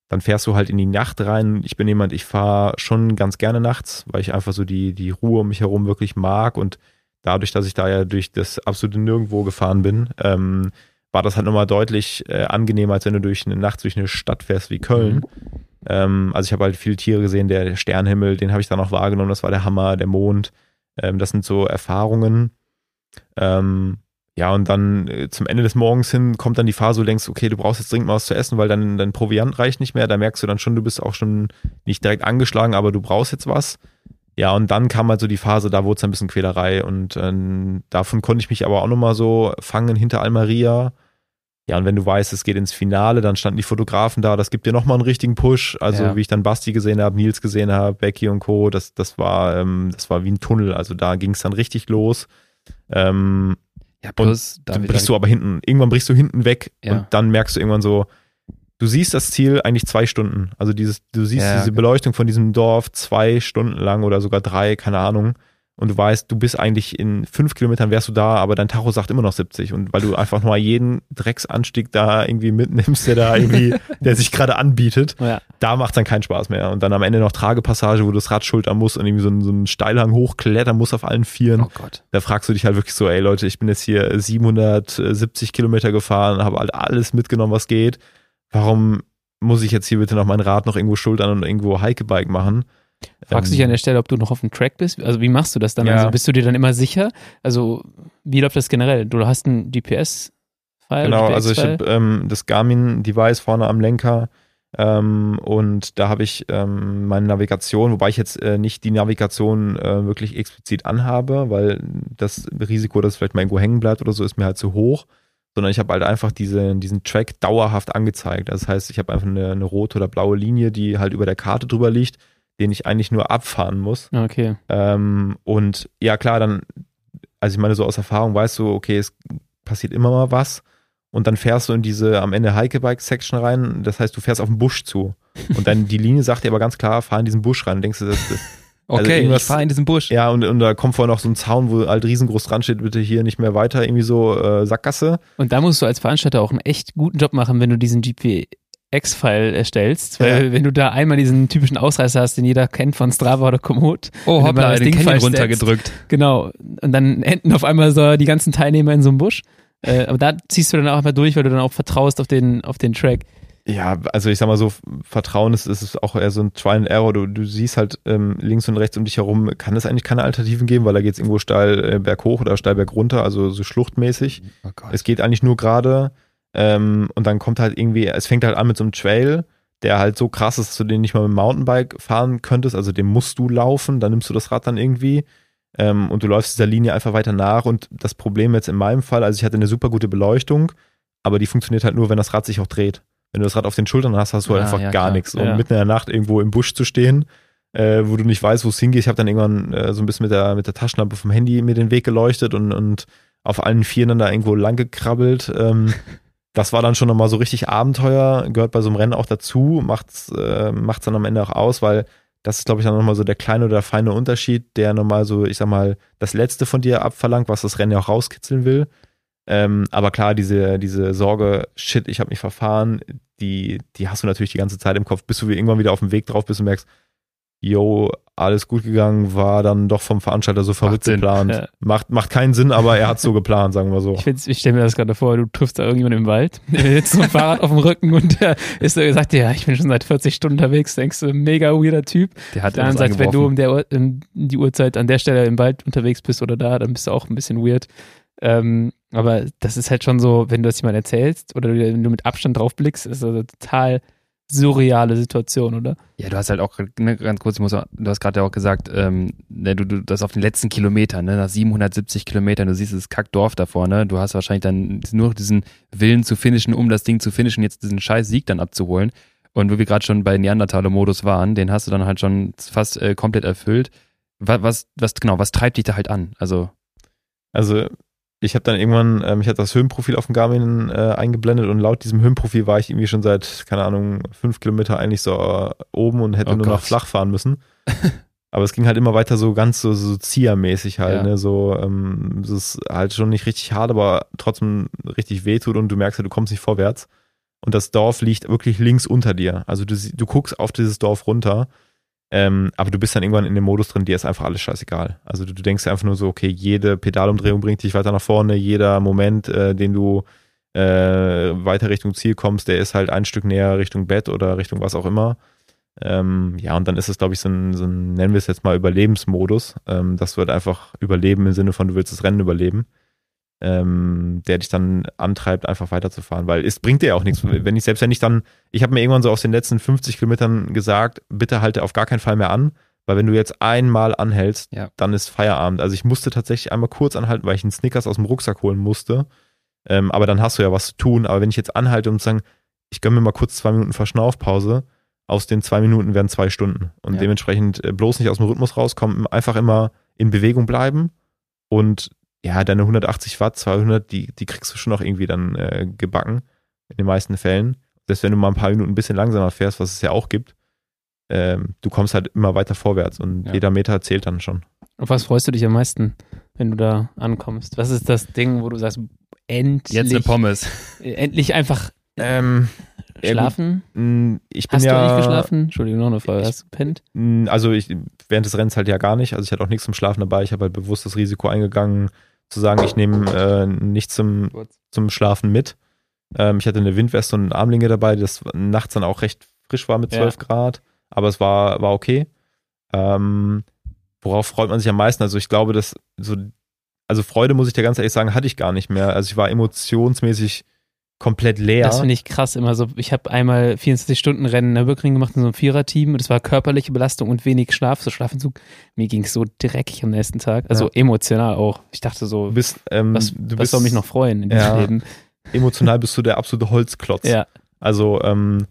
dann fährst du halt in die Nacht rein. Ich bin jemand, ich fahre schon ganz gerne nachts, weil ich einfach so die, die Ruhe um mich herum wirklich mag und dadurch, dass ich da ja durch das absolute Nirgendwo gefahren bin, ähm, war das halt nochmal deutlich äh, angenehmer, als wenn du durch eine Nacht durch eine Stadt fährst wie Köln. Mhm. Ähm, also ich habe halt viele Tiere gesehen, der Sternhimmel, den habe ich dann auch wahrgenommen, das war der Hammer, der Mond. Ähm, das sind so Erfahrungen. Ähm, ja, und dann äh, zum Ende des Morgens hin kommt dann die Phase, wo du denkst, okay, du brauchst jetzt dringend mal was zu essen, weil dann dein Proviant reicht nicht mehr. Da merkst du dann schon, du bist auch schon nicht direkt angeschlagen, aber du brauchst jetzt was. Ja, und dann kam halt so die Phase, da wurde es ein bisschen Quälerei und ähm, davon konnte ich mich aber auch nochmal so fangen hinter Almeria. Ja, und wenn du weißt, es geht ins Finale, dann standen die Fotografen da, das gibt dir nochmal einen richtigen Push. Also Ja. wie ich dann Basti gesehen habe, Nils gesehen habe, Becky und Co., das, das war, ähm, das war wie ein Tunnel. Also da ging es dann richtig los. Ähm, Ja, plus, dann David, brichst du aber hinten, irgendwann brichst du hinten weg Ja. und dann merkst du irgendwann so, du siehst das Ziel eigentlich zwei Stunden. Also dieses, du siehst Ja, diese okay. Beleuchtung von diesem Dorf zwei Stunden lang oder sogar drei, keine Ahnung. Und du weißt, du bist eigentlich in fünf Kilometern wärst du da, aber dein Tacho sagt immer noch 70. Und weil du einfach mal jeden Drecksanstieg da irgendwie mitnimmst, der da irgendwie, der sich gerade anbietet, Ja. Da macht dann keinen Spaß mehr. Und dann am Ende noch Tragepassage, wo du das Rad schultern musst und irgendwie so einen, so einen Steilhang hochklettern musst auf allen Vieren oh Gott. da fragst du dich halt wirklich so, ey Leute, ich bin jetzt hier 770 Kilometer gefahren, habe halt alles mitgenommen, was geht. Warum muss ich jetzt hier bitte noch mein Rad noch irgendwo schultern und irgendwo Hikebike machen? Fragst du Ähm, dich an der Stelle, ob du noch auf dem Track bist? Also wie machst du das dann? Ja. Also bist du dir dann immer sicher? Also wie läuft das generell? Du hast ein GPS-File? Genau, also ich habe ähm, das Garmin-Device vorne am Lenker ähm, und da habe ich ähm, meine Navigation, wobei ich jetzt äh, nicht die Navigation äh, wirklich explizit anhabe, weil das Risiko, dass es vielleicht mal irgendwo hängen bleibt oder so, ist mir halt zu hoch, sondern ich habe halt einfach diese, diesen Track dauerhaft angezeigt. Das heißt, ich habe einfach eine, eine rote oder blaue Linie, die halt über der Karte drüber liegt, den ich eigentlich nur abfahren muss. Ah, Okay. Ähm, und ja, klar, dann, also ich meine, so aus Erfahrung weißt du, okay, es passiert immer mal was. Und dann fährst du in diese am Ende Hikebike-Section rein. Das heißt, du fährst auf den Busch zu. Und dann die Linie sagt dir aber ganz klar, fahr in diesen Busch rein. Und denkst du, das, das, Also Okay, ich irgendwas- fahre in diesen Busch. ja, und, und da kommt vorher noch so ein Zaun, wo halt riesengroß dran steht, bitte hier nicht mehr weiter, irgendwie so äh, Sackgasse. Und da musst du als Veranstalter auch einen echt guten Job machen, wenn du diesen GPX-File erstellst. Weil Ja. wenn du da einmal diesen typischen Ausreißer hast, den jeder kennt von Strava oder Komoot. Oh, hoppla, den Ding runtergedrückt. Genau. Und dann enden auf einmal so die ganzen Teilnehmer in so einem Busch. Äh, aber da ziehst du dann auch einfach durch, weil du dann auch vertraust auf den, auf den Track. Ja, also ich sag mal so, Vertrauen ist, ist auch eher so ein Trial and Error. Du, du siehst halt ähm, links und rechts um dich herum, kann es eigentlich keine Alternativen geben, weil da geht es irgendwo steil äh, berghoch oder steil bergunter, also so schluchtmäßig. Oh. Es geht eigentlich nur gerade ähm, und dann kommt halt irgendwie, es fängt halt an mit so einem Trail, der halt so krass ist, dass du den nicht mal mit dem Mountainbike fahren könntest, also den musst du laufen, dann nimmst du das Rad dann irgendwie ähm, und du läufst dieser Linie einfach weiter nach und das Problem jetzt in meinem Fall, also ich hatte eine super gute Beleuchtung, aber die funktioniert halt nur, wenn das Rad sich auch dreht. Wenn du das Rad auf den Schultern hast, hast du halt Ah, einfach ja, gar nichts. Und Ja. mitten in der Nacht irgendwo im Busch zu stehen, äh, wo du nicht weißt, wo es hingeht. Ich habe dann irgendwann äh, so ein bisschen mit der, mit der Taschenlampe vom Handy mir den Weg geleuchtet und, und auf allen Vieren dann da irgendwo lang gekrabbelt. Ähm, das war dann schon nochmal so richtig Abenteuer, gehört bei so einem Rennen auch dazu, macht's, äh, macht's dann am Ende auch aus, weil das ist, glaube ich, dann nochmal so der kleine oder feine Unterschied, der nochmal so, ich sag mal, das Letzte von dir abverlangt, was das Rennen ja auch rauskitzeln will. Ähm, aber klar, diese, diese Sorge, shit, ich habe mich verfahren, die, die hast du natürlich die ganze Zeit im Kopf, bis du irgendwann wieder auf dem Weg drauf bist und merkst, yo, alles gut gegangen, war dann doch vom Veranstalter so verrückt Sinn. geplant. Ja. Macht, macht keinen Sinn, aber er hat so geplant, sagen wir so. Ich, ich stelle mir das gerade vor, du triffst da irgendjemanden im Wald, der sitzt so ein Fahrrad auf dem Rücken und der ist so gesagt, ja, ich bin schon seit 40 Stunden unterwegs, denkst du, mega weirder Typ. Der hat Dann sagt, wenn du um der, um die Uhrzeit an der Stelle im Wald unterwegs bist oder da, dann bist du auch ein bisschen weird. Ähm, aber das ist halt schon so, wenn du das jemand erzählst oder wenn du mit Abstand drauf blickst, ist das eine total surreale Situation, oder? Ja, du hast halt auch, ne, ganz kurz, ich muss, auch- du hast gerade ja auch gesagt, ähm, ne, du, du, das auf den letzten Kilometern, ne, nach 770 Kilometern, du siehst das Kackdorf da vorne, du hast wahrscheinlich dann nur noch diesen Willen zu finishen, um das Ding zu finishen, jetzt diesen scheiß Sieg dann abzuholen. Und wo wir gerade schon bei Neandertaler-Modus waren, den hast du dann halt schon fast äh, komplett erfüllt. Was, was, was, genau, was treibt dich da halt an? Also, Also ich habe dann irgendwann, ähm, ich hatte das Höhenprofil auf dem Garmin äh, eingeblendet und laut diesem Höhenprofil war ich irgendwie schon seit, keine Ahnung, fünf Kilometer eigentlich so äh, oben und hätte Oh nur noch Gott. flach fahren müssen. Aber es ging halt immer weiter so ganz so, so Zieher-mäßig halt, Ja. ne? So, ähm, es ist halt schon nicht richtig hart, aber trotzdem richtig wehtut und du merkst ja, du kommst nicht vorwärts. Und das Dorf liegt wirklich links unter dir. Also du, du guckst auf dieses Dorf runter, ähm, aber du bist dann irgendwann in dem Modus drin, dir ist einfach alles scheißegal. Also du, du denkst einfach nur so, okay, jede Pedalumdrehung bringt dich weiter nach vorne, jeder Moment, äh, den du äh, weiter Richtung Ziel kommst, der ist halt ein Stück näher Richtung Bett oder Richtung was auch immer. Ähm, ja, und dann ist es, glaube ich, so ein, so ein, nennen wir es jetzt mal Überlebensmodus. Ähm, das wird einfach überleben im Sinne von, du willst das Rennen überleben. Ähm, der dich dann antreibt, einfach weiterzufahren, weil es bringt dir ja auch nichts. Wenn ich selbst wenn ich dann, ich habe mir irgendwann so aus den letzten 50 Kilometern gesagt, bitte halte auf gar keinen Fall mehr an, weil wenn du jetzt einmal anhältst, Ja. dann ist Feierabend. Also ich musste tatsächlich einmal kurz anhalten, weil ich einen Snickers aus dem Rucksack holen musste. Ähm, aber dann hast du ja was zu tun. Aber wenn ich jetzt anhalte und sagen, ich gönne mir mal kurz zwei Minuten Verschnaufpause, aus den zwei Minuten werden zwei Stunden. Und Ja. dementsprechend äh, bloß nicht aus dem Rhythmus rauskommen, einfach immer in Bewegung bleiben und ja, deine 180 Watt, 200, die, die kriegst du schon noch irgendwie dann äh, gebacken, in den meisten Fällen. Selbst wenn du mal ein paar Minuten ein bisschen langsamer fährst, was es ja auch gibt, ähm, du kommst halt immer weiter vorwärts und Ja. jeder Meter zählt dann schon. Auf was freust du dich am meisten, wenn du da ankommst? Was ist das Ding, wo du sagst, endlich, Jetzt eine Pommes. äh, endlich einfach Ähm, ja, schlafen? mh, ich bin Hast ja, du eigentlich geschlafen? Entschuldigung, noch eine Frage. Ich- Hast du pennt? mh, Also ich, während des Rennens halt ja gar nicht. Also ich hatte auch nichts zum Schlafen dabei. Ich habe halt bewusst das Risiko eingegangen, zu sagen, ich nehme äh, nichts zum, zum Schlafen mit. Ähm, ich hatte eine Windweste und eine Armlinge dabei, das nachts dann auch recht frisch war mit Ja. 12 Grad, aber es war, war okay. Ähm, worauf freut man sich am meisten? Also ich glaube, dass so, also Freude, muss ich dir ganz ehrlich sagen, hatte ich gar nicht mehr. Also ich war emotionsmäßig komplett leer. Das finde ich krass immer so. Ich habe einmal 24-Stunden-Rennen in der Nürburgring gemacht in so einem Viererteam und es war körperliche Belastung und wenig Schlaf, so Schlafentzug. Mir ging es so dreckig am nächsten Tag. Also Ja. emotional auch. Ich dachte so, du bist, ähm, was, du was bist soll mich noch freuen in diesem Ja. Leben? emotional bist du der absolute Holzklotz. Ja, Also ähm,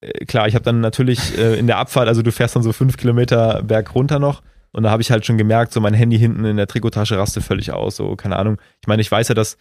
äh, klar, ich habe dann natürlich äh, in der Abfahrt, also du fährst dann so fünf Kilometer berg runter noch und da habe ich halt schon gemerkt, so mein Handy hinten in der Trikottasche rastet völlig aus, so keine Ahnung. Ich meine, ich weiß ja, dass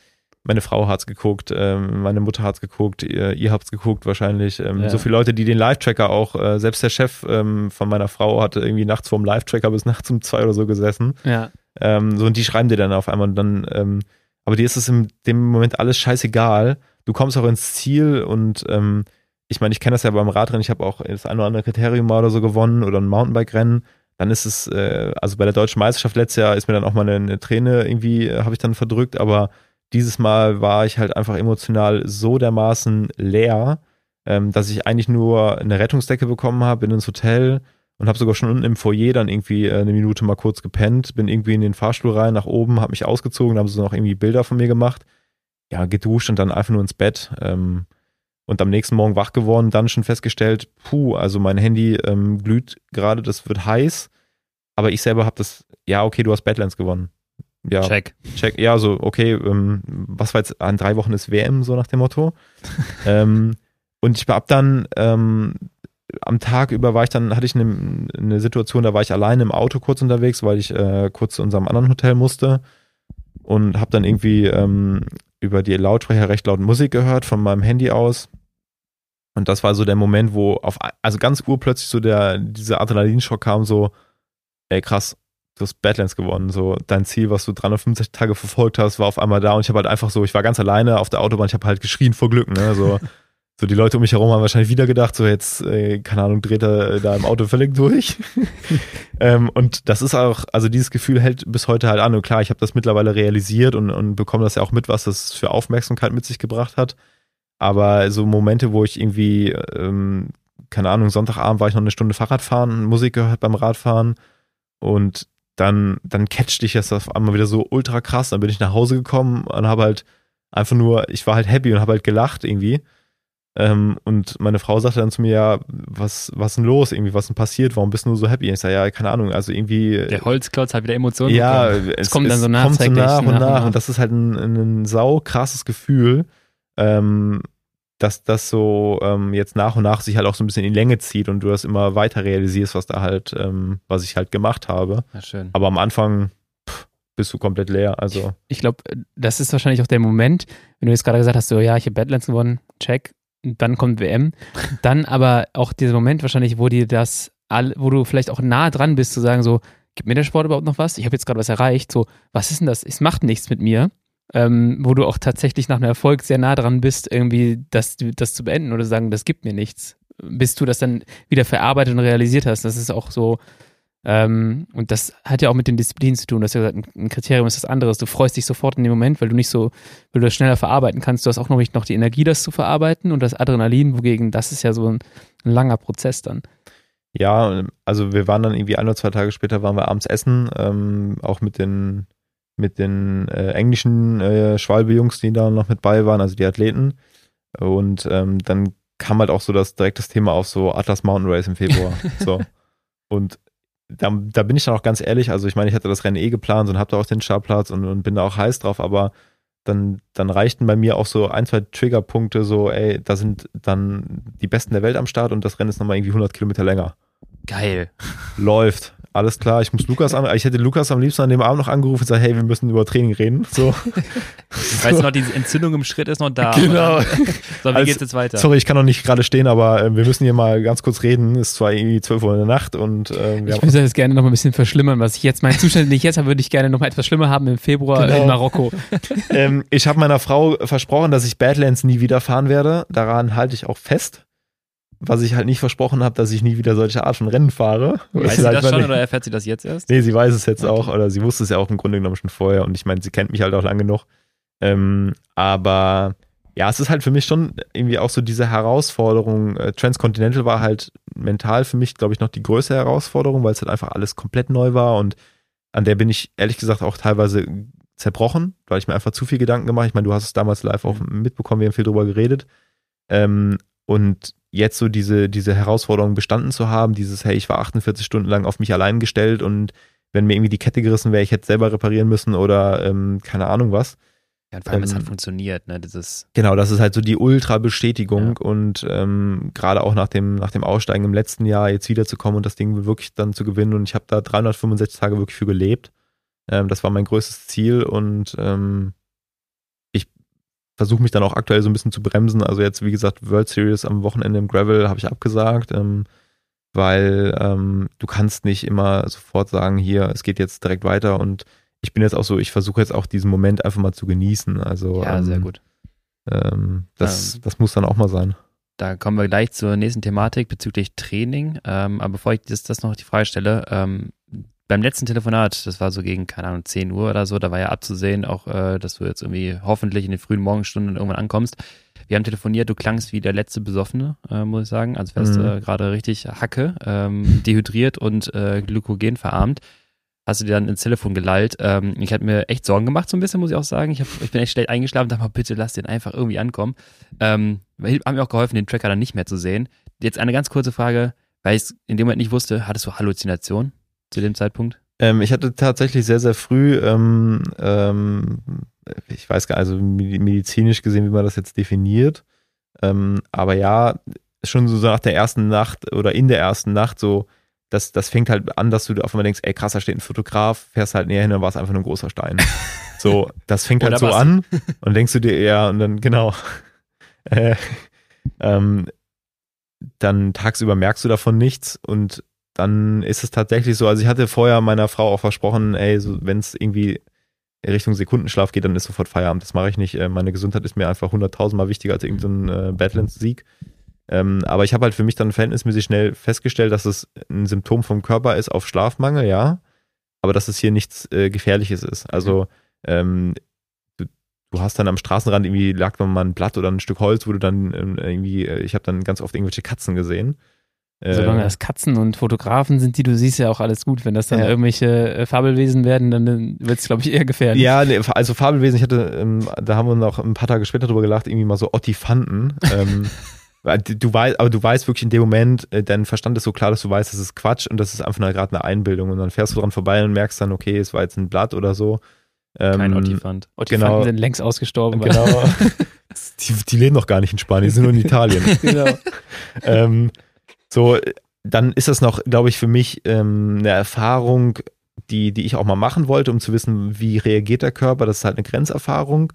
meine Frau hat's geguckt, ähm, meine Mutter hat's geguckt, ihr, ihr habt's geguckt wahrscheinlich. Ähm, Ja. So viele Leute, die den Live-Tracker auch, äh, selbst der Chef ähm, von meiner Frau hatte irgendwie nachts vorm Live-Tracker bis nachts um zwei oder so gesessen. ja. Ähm, so, und die schreiben dir dann auf einmal und dann, ähm, aber dir ist es in dem Moment alles scheißegal. Du kommst auch ins Ziel und ähm, ich meine, ich kenne das ja beim Radrennen, ich habe auch das ein oder andere Kriterium mal oder so gewonnen oder ein Mountainbike-Rennen. Dann ist es, äh, also bei der deutschen Meisterschaft letztes Jahr ist mir dann auch mal eine, eine Träne irgendwie, äh, habe ich dann verdrückt, aber dieses Mal war ich halt einfach emotional so dermaßen leer, ähm, dass ich eigentlich nur eine Rettungsdecke bekommen habe, bin ins Hotel und habe sogar schon unten im Foyer dann irgendwie äh, eine Minute mal kurz gepennt, bin irgendwie in den Fahrstuhl rein, nach oben, habe mich ausgezogen, haben sie noch irgendwie Bilder von mir gemacht, ja, geduscht und dann einfach nur ins Bett ähm, und am nächsten Morgen wach geworden, dann schon festgestellt, puh, also mein Handy ähm, glüht gerade, das wird heiß, aber ich selber habe das, ja, okay, du hast Badlands gewonnen. Ja, Check. check, ja, so, okay, ähm, was war jetzt, an drei Wochen ist WM, so nach dem Motto. ähm, und ich war ab dann, ähm, am Tag über war ich dann, hatte ich eine, eine Situation, da war ich alleine im Auto kurz unterwegs, weil ich äh, kurz zu unserem anderen Hotel musste und habe dann irgendwie ähm, über die Lautsprecher recht laut Musik gehört von meinem Handy aus. Und das war so der Moment, wo auf, also ganz urplötzlich so der, dieser Adrenalinschock kam, so, ey krass, du hast Badlands gewonnen. So, dein Ziel, was du 365 Tage verfolgt hast, war auf einmal da und ich habe halt einfach so, ich war ganz alleine auf der Autobahn, ich habe halt geschrien vor Glück, ne? So, so die Leute um mich herum haben wahrscheinlich wieder gedacht, so jetzt, äh, keine Ahnung, dreht er äh, da im Auto völlig durch. ähm, und das ist auch, also dieses Gefühl hält bis heute halt an. Und klar, ich habe das mittlerweile realisiert und, und bekomme das ja auch mit, was das für Aufmerksamkeit mit sich gebracht hat. Aber so Momente, wo ich irgendwie, ähm, keine Ahnung, Sonntagabend war ich noch eine Stunde Fahrrad fahren, Musik gehört beim Radfahren und dann, dann catcht dich das auf einmal wieder so ultra krass. Dann bin ich nach Hause gekommen und habe halt einfach nur, ich war halt happy und habe halt gelacht irgendwie. Ähm, und meine Frau sagte dann zu mir, ja, was, was ist denn los? Irgendwie, was ist denn passiert? Warum bist du nur so happy? Ich sage, ja, keine Ahnung, also irgendwie. Der Holzklotz hat wieder Emotionen. ja, bekommen. es, kommt dann so kommt so nach und nach und nach. nach. Und das ist halt ein, ein sau krasses Gefühl, ähm, dass das so ähm, jetzt nach und nach sich halt auch so ein bisschen in die Länge zieht und du das immer weiter realisierst, was da halt, ähm, was ich halt gemacht habe. Ja, schön. Aber am Anfang pff, bist du komplett leer. Also Ich glaube, das ist wahrscheinlich auch der Moment, wenn du jetzt gerade gesagt hast, so ja, ich habe Badlands gewonnen, check, und dann kommt WM. Dann aber auch dieser Moment wahrscheinlich, wo dir das, wo du vielleicht auch nah dran bist, zu sagen, so, gibt mir der Sport überhaupt noch was? Ich habe jetzt gerade was erreicht, so, was ist denn das? Es macht nichts mit mir. Ähm, wo du auch tatsächlich nach einem Erfolg sehr nah dran bist, irgendwie das, das zu beenden oder sagen, das gibt mir nichts. Bis du das dann wieder verarbeitet und realisiert hast. Das ist auch so, ähm, und das hat ja auch mit den Disziplinen zu tun. Du hast ja gesagt, ein Kriterium ist das anderes. Du freust dich sofort in dem Moment, weil du nicht so, weil du das schneller verarbeiten kannst. Du hast auch noch nicht noch die Energie, das zu verarbeiten und das Adrenalin, wogegen das ist ja so ein, ein langer Prozess dann. Ja, also wir waren dann irgendwie ein oder zwei Tage später waren wir abends essen, ähm, auch mit den mit den äh, englischen äh, Schwalbe-Jungs, die da noch mit bei waren, also die Athleten. Und ähm, dann kam halt auch so das direkt das Thema auf so Atlas Mountain Race im Februar. so. Und da, da bin ich dann auch ganz ehrlich, also ich meine, ich hatte das Rennen eh geplant und habe da auch den Startplatz und, und bin da auch heiß drauf, aber dann, dann reichten bei mir auch so ein, zwei Triggerpunkte, so, ey, da sind dann die Besten der Welt am Start und das Rennen ist nochmal irgendwie 100 Kilometer länger. Geil. Läuft. Alles klar, ich muss Lukas an, ich hätte Lukas am liebsten an dem Abend noch angerufen und gesagt, hey, wir müssen über Training reden. So. Weißt du noch, diese Entzündung im Schritt ist noch da. Genau. So, wie Als- geht's jetzt weiter? Sorry, ich kann noch nicht gerade stehen, aber äh, wir müssen hier mal ganz kurz reden. Es ist zwar irgendwie 12 Uhr in der Nacht und äh, wir Ich würde das gerne noch mal ein bisschen verschlimmern, was ich jetzt, meinen Zustand, den ich jetzt habe, würde ich gerne noch mal etwas schlimmer haben im Februar Genau. in Marokko. ähm, ich habe meiner Frau versprochen, dass ich Badlands nie wieder fahren werde. Daran halte ich auch fest. Was ich halt nicht versprochen habe, dass ich nie wieder solche Art von Rennen fahre. Weiß sie das schon nicht- oder erfährt sie das jetzt erst? Nee, sie weiß es jetzt auch, oder sie wusste es ja auch im Grunde genommen schon vorher und ich meine, sie kennt mich halt auch lang genug. Ähm, aber ja, es ist halt für mich schon irgendwie auch so diese Herausforderung. Äh, Transcontinental war halt mental für mich, glaube ich, noch die größte Herausforderung, weil es halt einfach alles komplett neu war und an der bin ich ehrlich gesagt auch teilweise zerbrochen, weil ich mir einfach zu viel Gedanken gemacht. Ich meine, du hast es damals live auch mitbekommen, wir haben viel drüber geredet. Ähm, und jetzt so diese, diese Herausforderung bestanden zu haben, dieses, hey, ich war 48 Stunden lang auf mich allein gestellt und wenn mir irgendwie die Kette gerissen wäre, ich hätte selber reparieren müssen oder ähm, keine Ahnung was. Ja, und vor allem, es Ähm, hat funktioniert, ne? Dieses, Genau, das ist halt so die Ultra-Bestätigung und ähm, gerade auch nach dem, nach dem Aussteigen im letzten Jahr jetzt wiederzukommen und das Ding wirklich dann zu gewinnen und ich habe da 365 Tage wirklich für gelebt. Ähm, das war mein größtes Ziel und ähm, versuche mich dann auch aktuell so ein bisschen zu bremsen. Also jetzt, wie gesagt, World Series am Wochenende im Gravel habe ich abgesagt, ähm, weil ähm, du kannst nicht immer sofort sagen, hier, es geht jetzt direkt weiter und ich bin jetzt auch so, ich versuche jetzt auch diesen Moment einfach mal zu genießen. Also ja, ähm, sehr gut. ähm, das, Ähm, das muss dann auch mal sein. Da kommen wir gleich zur nächsten Thematik bezüglich Training. Ähm, aber bevor ich das, das noch die Frage stelle, ähm, beim letzten Telefonat, das war so gegen, keine Ahnung, 10 Uhr oder so, da war ja abzusehen, auch, äh, dass du jetzt irgendwie hoffentlich in den frühen Morgenstunden irgendwann ankommst. Wir haben telefoniert, du klangst wie der letzte Besoffene, äh, muss ich sagen. Also wärst Mhm. äh, gerade richtig Hacke, ähm, dehydriert und äh, Glykogen verarmt. Hast du dir dann ins Telefon gelallt. Ähm, ich hatte mir echt Sorgen gemacht, so ein bisschen, muss ich auch sagen. Ich, hab, ich bin echt schlecht eingeschlafen, dachte mal, bitte lass den einfach irgendwie ankommen. Ähm, haben mir auch geholfen, den Tracker dann nicht mehr zu sehen. Jetzt eine ganz kurze Frage, weil ich es in dem Moment nicht wusste, hattest du Halluzinationen zu dem Zeitpunkt? Ähm, ich hatte tatsächlich sehr, sehr früh, ähm, ähm, ich weiß gar nicht, also medi- medizinisch gesehen, wie man das jetzt definiert. Ähm, aber ja, schon so nach der ersten Nacht oder in der ersten Nacht so, das, das fängt halt an, dass du auf einmal denkst, ey krass, da steht ein Fotograf, fährst halt näher hin, dann war es einfach nur ein großer Stein. So, das fängt halt so an und denkst du dir, ja, und dann, genau. Äh, ähm, dann tagsüber merkst du davon nichts und dann ist es tatsächlich so, also ich hatte vorher meiner Frau auch versprochen, ey, so, wenn es irgendwie Richtung Sekundenschlaf geht, dann ist sofort Feierabend. Das mache ich nicht. Äh, Meine Gesundheit ist mir einfach hunderttausendmal wichtiger als irgendein äh, Badlands-Sieg. Ähm, aber ich habe halt für mich dann verhältnismäßig schnell festgestellt, dass es ein Symptom vom Körper ist auf Schlafmangel, ja, aber dass es hier nichts äh, Gefährliches ist. Also ähm, du, du hast dann am Straßenrand irgendwie lag dann mal ein Blatt oder ein Stück Holz, wo du dann ähm, irgendwie, äh, ich habe dann ganz oft irgendwelche Katzen gesehen. Äh, Solange das Katzen und Fotografen sind, die du siehst, ja auch alles gut. Wenn das dann Ja. irgendwelche äh, Fabelwesen werden, dann wird es, glaube ich, eher gefährlich. Ja, nee, also Fabelwesen, ich hatte, ähm, da haben wir noch ein paar Tage später drüber gelacht, irgendwie mal so Ottifanten. ähm, du weißt, aber du weißt wirklich in dem Moment, äh, dein Verstand ist so klar, dass du weißt, das ist Quatsch und das ist einfach gerade eine Einbildung. Und dann fährst du dran vorbei und merkst dann, okay, es war jetzt ein Blatt oder so. Ähm, Kein Ottifant. Ottifanten genau. sind längst ausgestorben. Genau. die, die leben noch gar nicht in Spanien, die sind nur in Italien. genau. ähm, so, dann ist das noch, glaube ich, für mich ähm, eine Erfahrung, die, die ich auch mal machen wollte, um zu wissen, wie reagiert der Körper. Das ist halt eine Grenzerfahrung.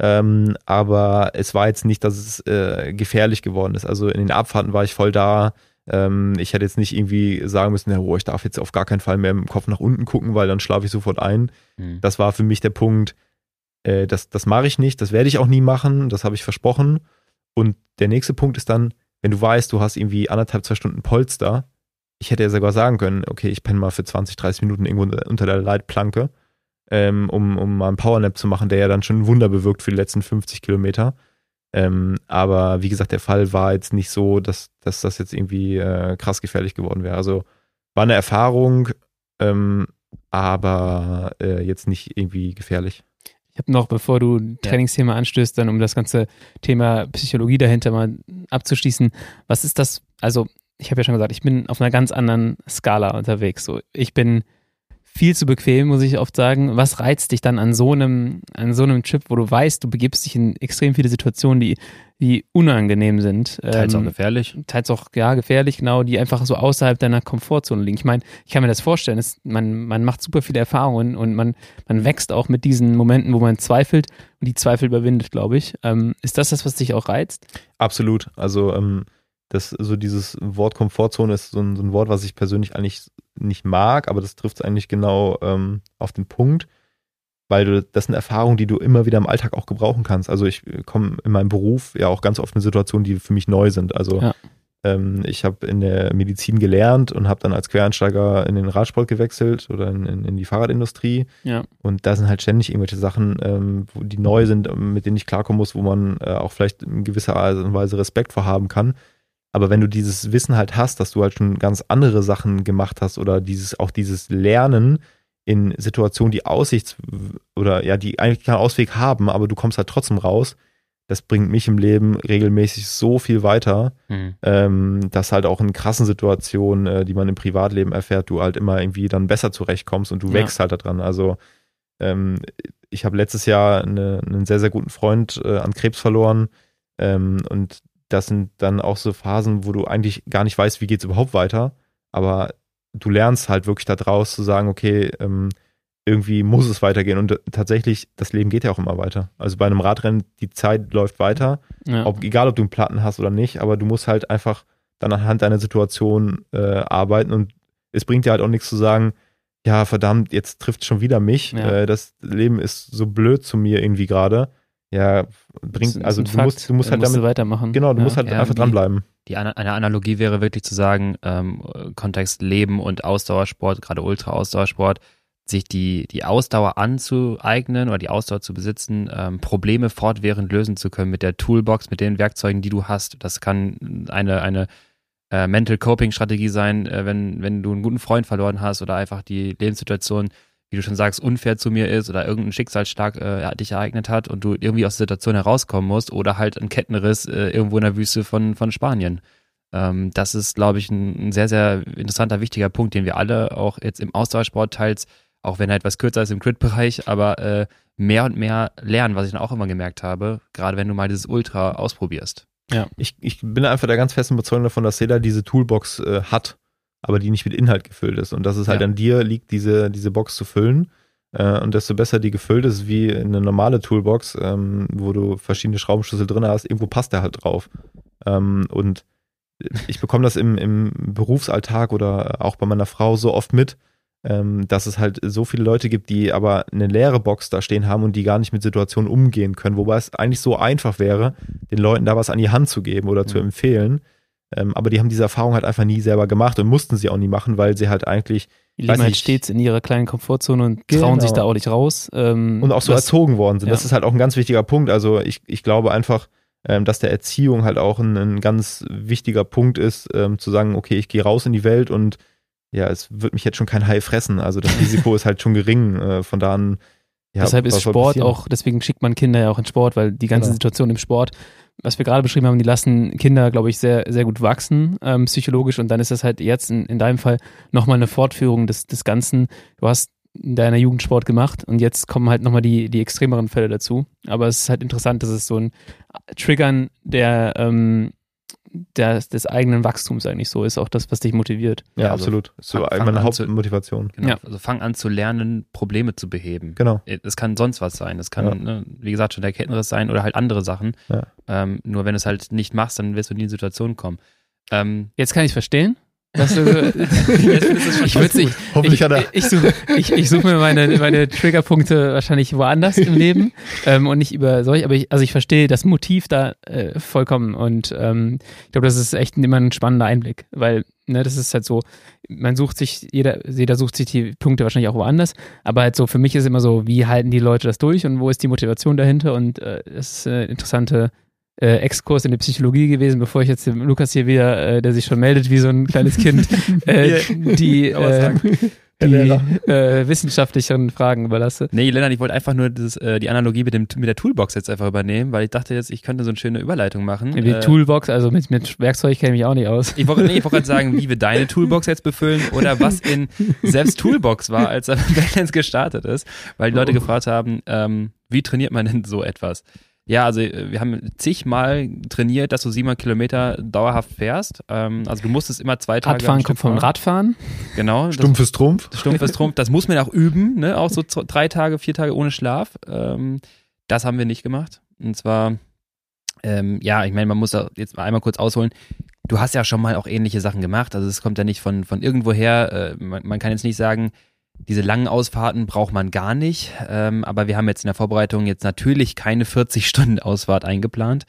Ähm, aber es war jetzt nicht, dass es äh, gefährlich geworden ist. Also in den Abfahrten war ich voll da. Ähm, ich hätte jetzt nicht irgendwie sagen müssen, ja, oh, ich darf jetzt auf gar keinen Fall mehr im Kopf nach unten gucken, weil dann schlafe ich sofort ein. Hm. Das war für mich der Punkt, äh, das, das mache ich nicht, das werde ich auch nie machen, das habe ich versprochen. Und der nächste Punkt ist dann, wenn du weißt, du hast irgendwie anderthalb, zwei Stunden Polster, ich hätte ja sogar sagen können, okay, ich penne mal für 20, 30 Minuten irgendwo unter- der Leitplanke, ähm, um, um mal einen Powernap zu machen, der ja dann schon ein Wunder bewirkt für die letzten 50 Kilometer. Ähm, aber wie gesagt, der Fall war jetzt nicht so, dass, dass das jetzt irgendwie äh, krass gefährlich geworden wäre. Also war eine Erfahrung, ähm, aber äh, jetzt nicht irgendwie gefährlich. Ich habe noch, bevor du ein Trainingsthema anstößt, dann um das ganze Thema Psychologie dahinter mal abzuschließen, was ist das, also ich habe ja schon gesagt, ich bin auf einer ganz anderen Skala unterwegs. So, ich bin viel zu bequem, muss ich oft sagen. Was reizt dich dann an so einem, an so einem Trip, wo du weißt, du begibst dich in extrem viele Situationen, die, die unangenehm sind. Teils auch Ähm, gefährlich. teils auch, ja, gefährlich, genau, die einfach so außerhalb deiner Komfortzone liegen. Ich meine, ich kann mir das vorstellen, es, man, man macht super viele Erfahrungen und man, man wächst auch mit diesen Momenten, wo man zweifelt und die Zweifel überwindet, glaube ich. Ähm, ist das das, was dich auch reizt? Absolut. Also ähm, das so dieses Wort Komfortzone ist so ein, so ein Wort, was ich persönlich eigentlich nicht mag, aber das trifft es eigentlich genau ähm, auf den Punkt, weil du, das sind Erfahrungen, die du immer wieder im Alltag auch gebrauchen kannst. Also ich komme in meinem Beruf ja auch ganz oft in Situationen, die für mich neu sind. Also Ja. ähm, ich habe in der Medizin gelernt und habe dann als Quereinsteiger in den Radsport gewechselt oder in, in, in die Fahrradindustrie. Ja. Und da sind halt ständig irgendwelche Sachen, ähm, die neu sind, mit denen ich klarkommen muss, wo man äh, auch vielleicht in gewisser Art und Weise Respekt vor haben kann. Aber wenn du dieses Wissen halt hast, dass du halt schon ganz andere Sachen gemacht hast oder dieses, auch dieses Lernen in Situationen, die Aussichts- oder ja, die eigentlich keinen Ausweg haben, aber du kommst halt trotzdem raus, das bringt mich im Leben regelmäßig so viel weiter, Hm. ähm, dass halt auch in krassen Situationen, äh, die man im Privatleben erfährt, du halt immer irgendwie dann besser zurechtkommst und du Ja. wächst halt daran. Also ähm, ich habe letztes Jahr eine, einen sehr, sehr guten Freund äh, an Krebs verloren ähm, und das sind dann auch so Phasen, wo du eigentlich gar nicht weißt, wie geht's überhaupt weiter, aber du lernst halt wirklich da draus zu sagen, okay, ähm, irgendwie muss es weitergehen und tatsächlich, das Leben geht ja auch immer weiter. Also bei einem Radrennen, die Zeit läuft weiter Ja. ob, egal ob du einen Platten hast oder nicht, aber du musst halt einfach dann anhand deiner Situation äh, arbeiten und es bringt dir halt auch nichts zu sagen, ja, verdammt, jetzt trifft schon wieder mich. Ja. Äh, das Leben ist so blöd zu mir irgendwie gerade. Ja, bringt, also du musst, du musst halt musst damit, weitermachen. genau, du ja. musst halt Ja, einfach die- dranbleiben. Die eine Analogie wäre wirklich zu sagen, ähm, Kontext Leben und Ausdauersport, gerade Ultra-Ausdauersport, sich die, die Ausdauer anzueignen oder die Ausdauer zu besitzen, ähm, Probleme fortwährend lösen zu können mit der Toolbox, mit den Werkzeugen, die du hast. Das kann eine, eine äh, Mental Coping Strategie sein, äh, wenn, wenn du einen guten Freund verloren hast oder einfach die Lebenssituation, wie du schon sagst, unfair zu mir ist oder irgendein Schicksalsschlag äh, dich ereignet hat und du irgendwie aus der Situation herauskommen musst oder halt ein Kettenriss äh, irgendwo in der Wüste von, von Spanien. Ähm, das ist, glaube ich, ein, ein sehr, sehr interessanter, wichtiger Punkt, den wir alle auch jetzt im Ausdauersport teils, auch wenn er etwas kürzer ist im Crit-Bereich, aber äh, mehr und mehr lernen, was ich dann auch immer gemerkt habe, gerade wenn du mal dieses Ultra ausprobierst. Ich, ich bin einfach der ganz festen Überzeugung davon, dass jeder diese Toolbox äh, hat, aber die nicht mit Inhalt gefüllt ist. Und dass es halt Ja. an dir liegt, diese, diese Box zu füllen. Äh, und desto besser die gefüllt ist, wie eine normale Toolbox, ähm, wo du verschiedene Schraubenschlüssel drin hast, irgendwo passt der halt drauf. Ähm, und ich bekomme das im, im Berufsalltag oder auch bei meiner Frau so oft mit, ähm, dass es halt so viele Leute gibt, die aber eine leere Box da stehen haben und die gar nicht mit Situationen umgehen können, wobei es eigentlich so einfach wäre, den Leuten da was an die Hand zu geben oder zu Mhm. empfehlen. Ähm, aber die haben diese Erfahrung halt einfach nie selber gemacht und mussten sie auch nie machen, weil sie halt eigentlich Die leben halt nicht. stets in ihrer kleinen Komfortzone und Genau. trauen sich da auch nicht raus. Ähm, und auch so was- erzogen worden sind. ja. Das ist halt auch ein ganz wichtiger Punkt. Also ich, ich glaube einfach, ähm, dass der Erziehung halt auch ein, ein ganz wichtiger Punkt ist, ähm, zu sagen, okay, ich gehe raus in die Welt und ja, es wird mich jetzt schon kein Hai fressen. Also das Risiko ist halt schon gering. Äh, von da an, ja, Deshalb ist Sport auch, deswegen schickt man Kinder ja auch in Sport, weil die ganze Genau. Situation im Sport, was wir gerade beschrieben haben, die lassen Kinder, glaube ich, sehr, sehr gut wachsen, ähm, psychologisch. Und dann ist das halt jetzt in, in deinem Fall nochmal eine Fortführung des, des Ganzen. Du hast in deiner Jugend Sport gemacht und jetzt kommen halt nochmal die, die extremeren Fälle dazu. Aber es ist halt interessant, dass es so ein Triggern der, ähm, der, des eigenen Wachstums eigentlich so ist, auch das, was dich motiviert. Ja, Ja, also absolut. So fang- fang meine zu- Hauptmotivation. Genau. Ja. Also fang an zu lernen, Probleme zu beheben. Genau. Es kann sonst was sein. Es kann, Ja. ne, wie gesagt, schon der Kettenriss sein oder halt andere Sachen. Ja. Ähm, nur wenn du es halt nicht machst, dann wirst du in die Situation kommen. Ähm, Jetzt kann ich verstehen. Was du, schon ich Hoffentlich ich, hat er. ich suche ich, ich such mir meine, meine Triggerpunkte wahrscheinlich woanders im Leben ähm, und nicht über solch, aber ich, also ich verstehe das Motiv da äh, vollkommen und ähm, ich glaube, das ist echt immer ein spannender Einblick, weil ne, das ist halt so, man sucht sich, jeder, jeder sucht sich die Punkte wahrscheinlich auch woanders, aber halt so für mich ist immer so, wie halten die Leute das durch und wo ist die Motivation dahinter und äh, das ist eine interessante äh, Exkurs in die Psychologie gewesen, bevor ich jetzt dem Lukas hier wieder, äh, der sich schon meldet wie so ein kleines Kind, äh, die, äh, die äh, wissenschaftlicheren Fragen überlasse. Nee, Lennart, ich wollte einfach nur das, äh, die Analogie mit, dem, mit der Toolbox jetzt einfach übernehmen, weil ich dachte jetzt, ich könnte so eine schöne Überleitung machen. Die Äh, Toolbox, also mit, mit Werkzeug kenne ich mich auch nicht aus. Ich wollte nee, ich wollte gerade sagen, wie wir deine Toolbox jetzt befüllen oder was in selbst Toolbox war, als er Balance gestartet ist, weil die Leute gefragt haben, ähm, wie trainiert man denn so etwas? Ja, also äh, wir haben zigmal trainiert, dass du siebenmal Kilometer dauerhaft fährst. Ähm, also du musstest immer zwei Tage. Radfahren kommt vom fahren. Radfahren. Genau. Stumpfes Trumpf. Stumpfes Trumpf, das muss man auch üben, ne? Auch so drei Tage, vier Tage ohne Schlaf. Ähm, das haben wir nicht gemacht. Und zwar, ähm, ja, ich meine, man muss da jetzt mal einmal kurz ausholen. Du hast ja schon mal auch ähnliche Sachen gemacht. Also es kommt ja nicht von, von irgendwoher. Äh, man, man kann jetzt nicht sagen, diese langen Ausfahrten braucht man gar nicht. Ähm, aber wir haben jetzt in der Vorbereitung jetzt natürlich keine 40 Stunden Ausfahrt eingeplant.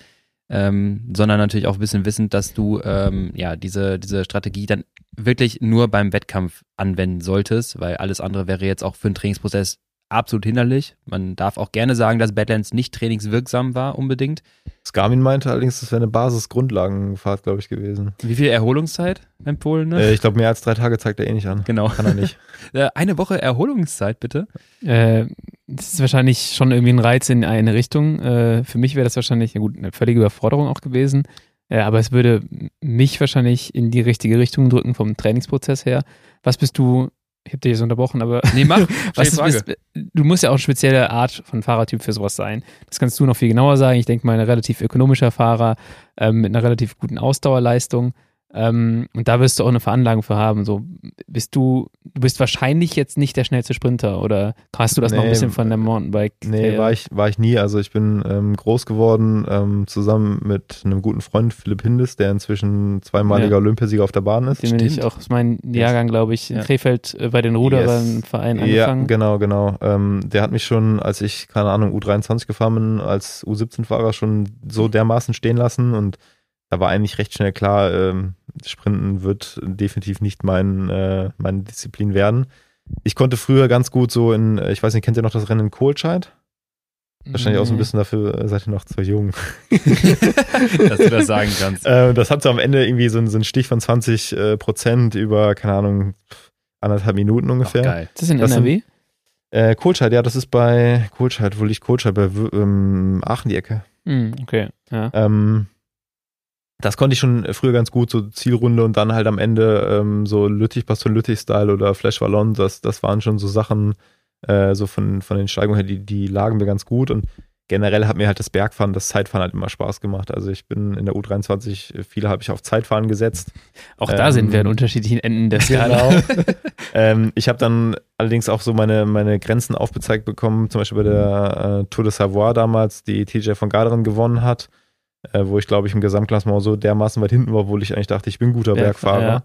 Ähm, sondern natürlich auch ein bisschen wissend, dass du ähm, ja diese, diese Strategie dann wirklich nur beim Wettkampf anwenden solltest, weil alles andere wäre jetzt auch für einen Trainingsprozess absolut hinderlich. Man darf auch gerne sagen, dass Badlands nicht trainingswirksam war unbedingt. Skarmin meinte allerdings, das wäre eine Basisgrundlagenfahrt, glaube ich, gewesen. Wie viel Erholungszeit empfohlen? Ne? Äh, ich glaube, mehr als drei Tage zeigt er eh nicht an. genau. Kann er nicht. Äh, Eine Woche Erholungszeit, bitte. Äh, das ist wahrscheinlich schon irgendwie ein Reiz in eine Richtung. Äh, für mich wäre das wahrscheinlich ja gut, eine völlige Überforderung auch gewesen. Äh, aber es würde mich wahrscheinlich in die richtige Richtung drücken vom Trainingsprozess her. Was bist du, ich habe dich jetzt unterbrochen, aber Nee, mach. was bist, du musst ja auch eine spezielle Art von Fahrertyp für sowas sein. Das kannst du noch viel genauer sagen. Ich denke mal, ein relativ ökonomischer Fahrer ähm, mit einer relativ guten Ausdauerleistung. Ähm, und da wirst du auch eine Veranlagung für haben. So bist du, du bist wahrscheinlich jetzt nicht der schnellste Sprinter oder hast du das noch ein Nee, bisschen von der Mountainbike? Nee, war ich, war ich nie. Also ich bin ähm, groß geworden, ähm, zusammen mit einem guten Freund, Philipp Hindes, der inzwischen zweimaliger Ja. Olympiasieger auf der Bahn ist. Den bin ich auch aus meinem Jahrgang, glaube ich, in Ja. Krefeld äh, bei den Ruderern-Verein Ja, angefangen. genau, genau. Ähm, der hat mich schon, als ich, keine Ahnung, U23 gefahren bin, als U17-Fahrer schon so dermaßen stehen lassen und da war eigentlich recht schnell klar, ähm, Sprinten wird definitiv nicht mein, äh, meine Disziplin werden. Ich konnte früher ganz gut so in, ich weiß nicht, kennt ihr noch das Rennen in Kohlscheid? Wahrscheinlich auch so ein bisschen dafür, äh, seid ihr noch zu jung. dass du das sagen kannst. Äh, das hat so am Ende irgendwie so, einen- so einen Stich von 20 äh, Prozent über, keine Ahnung, anderthalb Minuten Ach, ungefähr. geil. Ist das in Das sind- NRW? Äh, Kohlscheid, ja, das ist bei Kohlscheid, wo liegt Kohlscheid? Bei ähm, Aachen die Ecke. Hm, okay, ja. Ähm, das konnte ich schon früher ganz gut, so Zielrunde und dann halt am Ende ähm, so Lüttich, Pastor Lüttich-Style oder Flash Wallon, das, das waren schon so Sachen, äh, so von, von den Steigungen her, die, die lagen mir ganz gut und generell hat mir halt das Bergfahren, das Zeitfahren halt immer Spaß gemacht. Also ich bin in der U23, viele habe ich auf Zeitfahren gesetzt. Auch da Ähm, sind wir an unterschiedlichen Enden der Skala. Genau. ähm, ich habe dann allerdings auch so meine, meine Grenzen aufgezeigt bekommen, zum Beispiel bei der äh, Tour de Savoie damals, die TJ von Garderen gewonnen hat, äh, wo ich glaube ich im Gesamtklassement so dermaßen weit hinten war, obwohl ich eigentlich dachte, ich bin guter Bergfahrer, Bergfahrer.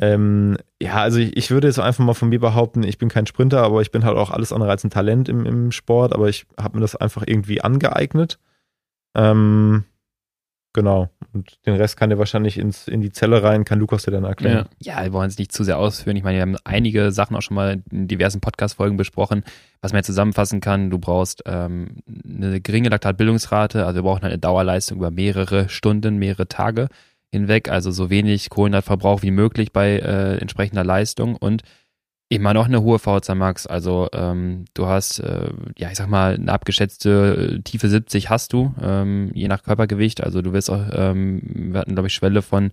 Ähm, ja, also ich, ich würde jetzt einfach mal von mir behaupten, ich bin kein Sprinter, aber ich bin halt auch alles andere als ein Talent im, im Sport, aber ich habe mir das einfach irgendwie angeeignet. Ähm, genau. Und den Rest kann der wahrscheinlich ins, in die Zelle rein, kann Lukas dir dann erklären. Ja. Ja, wir wollen es nicht zu sehr ausführen. Ich meine, wir haben einige Sachen auch schon mal in diversen Podcast-Folgen besprochen, was man jetzt zusammenfassen kann. Du brauchst ähm, eine geringe Laktatbildungsrate, also wir brauchen eine Dauerleistung über mehrere Stunden, mehrere Tage hinweg, also so wenig Kohlenhydratverbrauch wie möglich bei äh, entsprechender Leistung und immer noch eine hohe VHC Max. Also ähm, du hast, äh, ja, ich sag mal, eine abgeschätzte äh, Tiefe 70 hast du, ähm, je nach Körpergewicht. Also du wirst auch, ähm, wir hatten, glaube ich, Schwelle von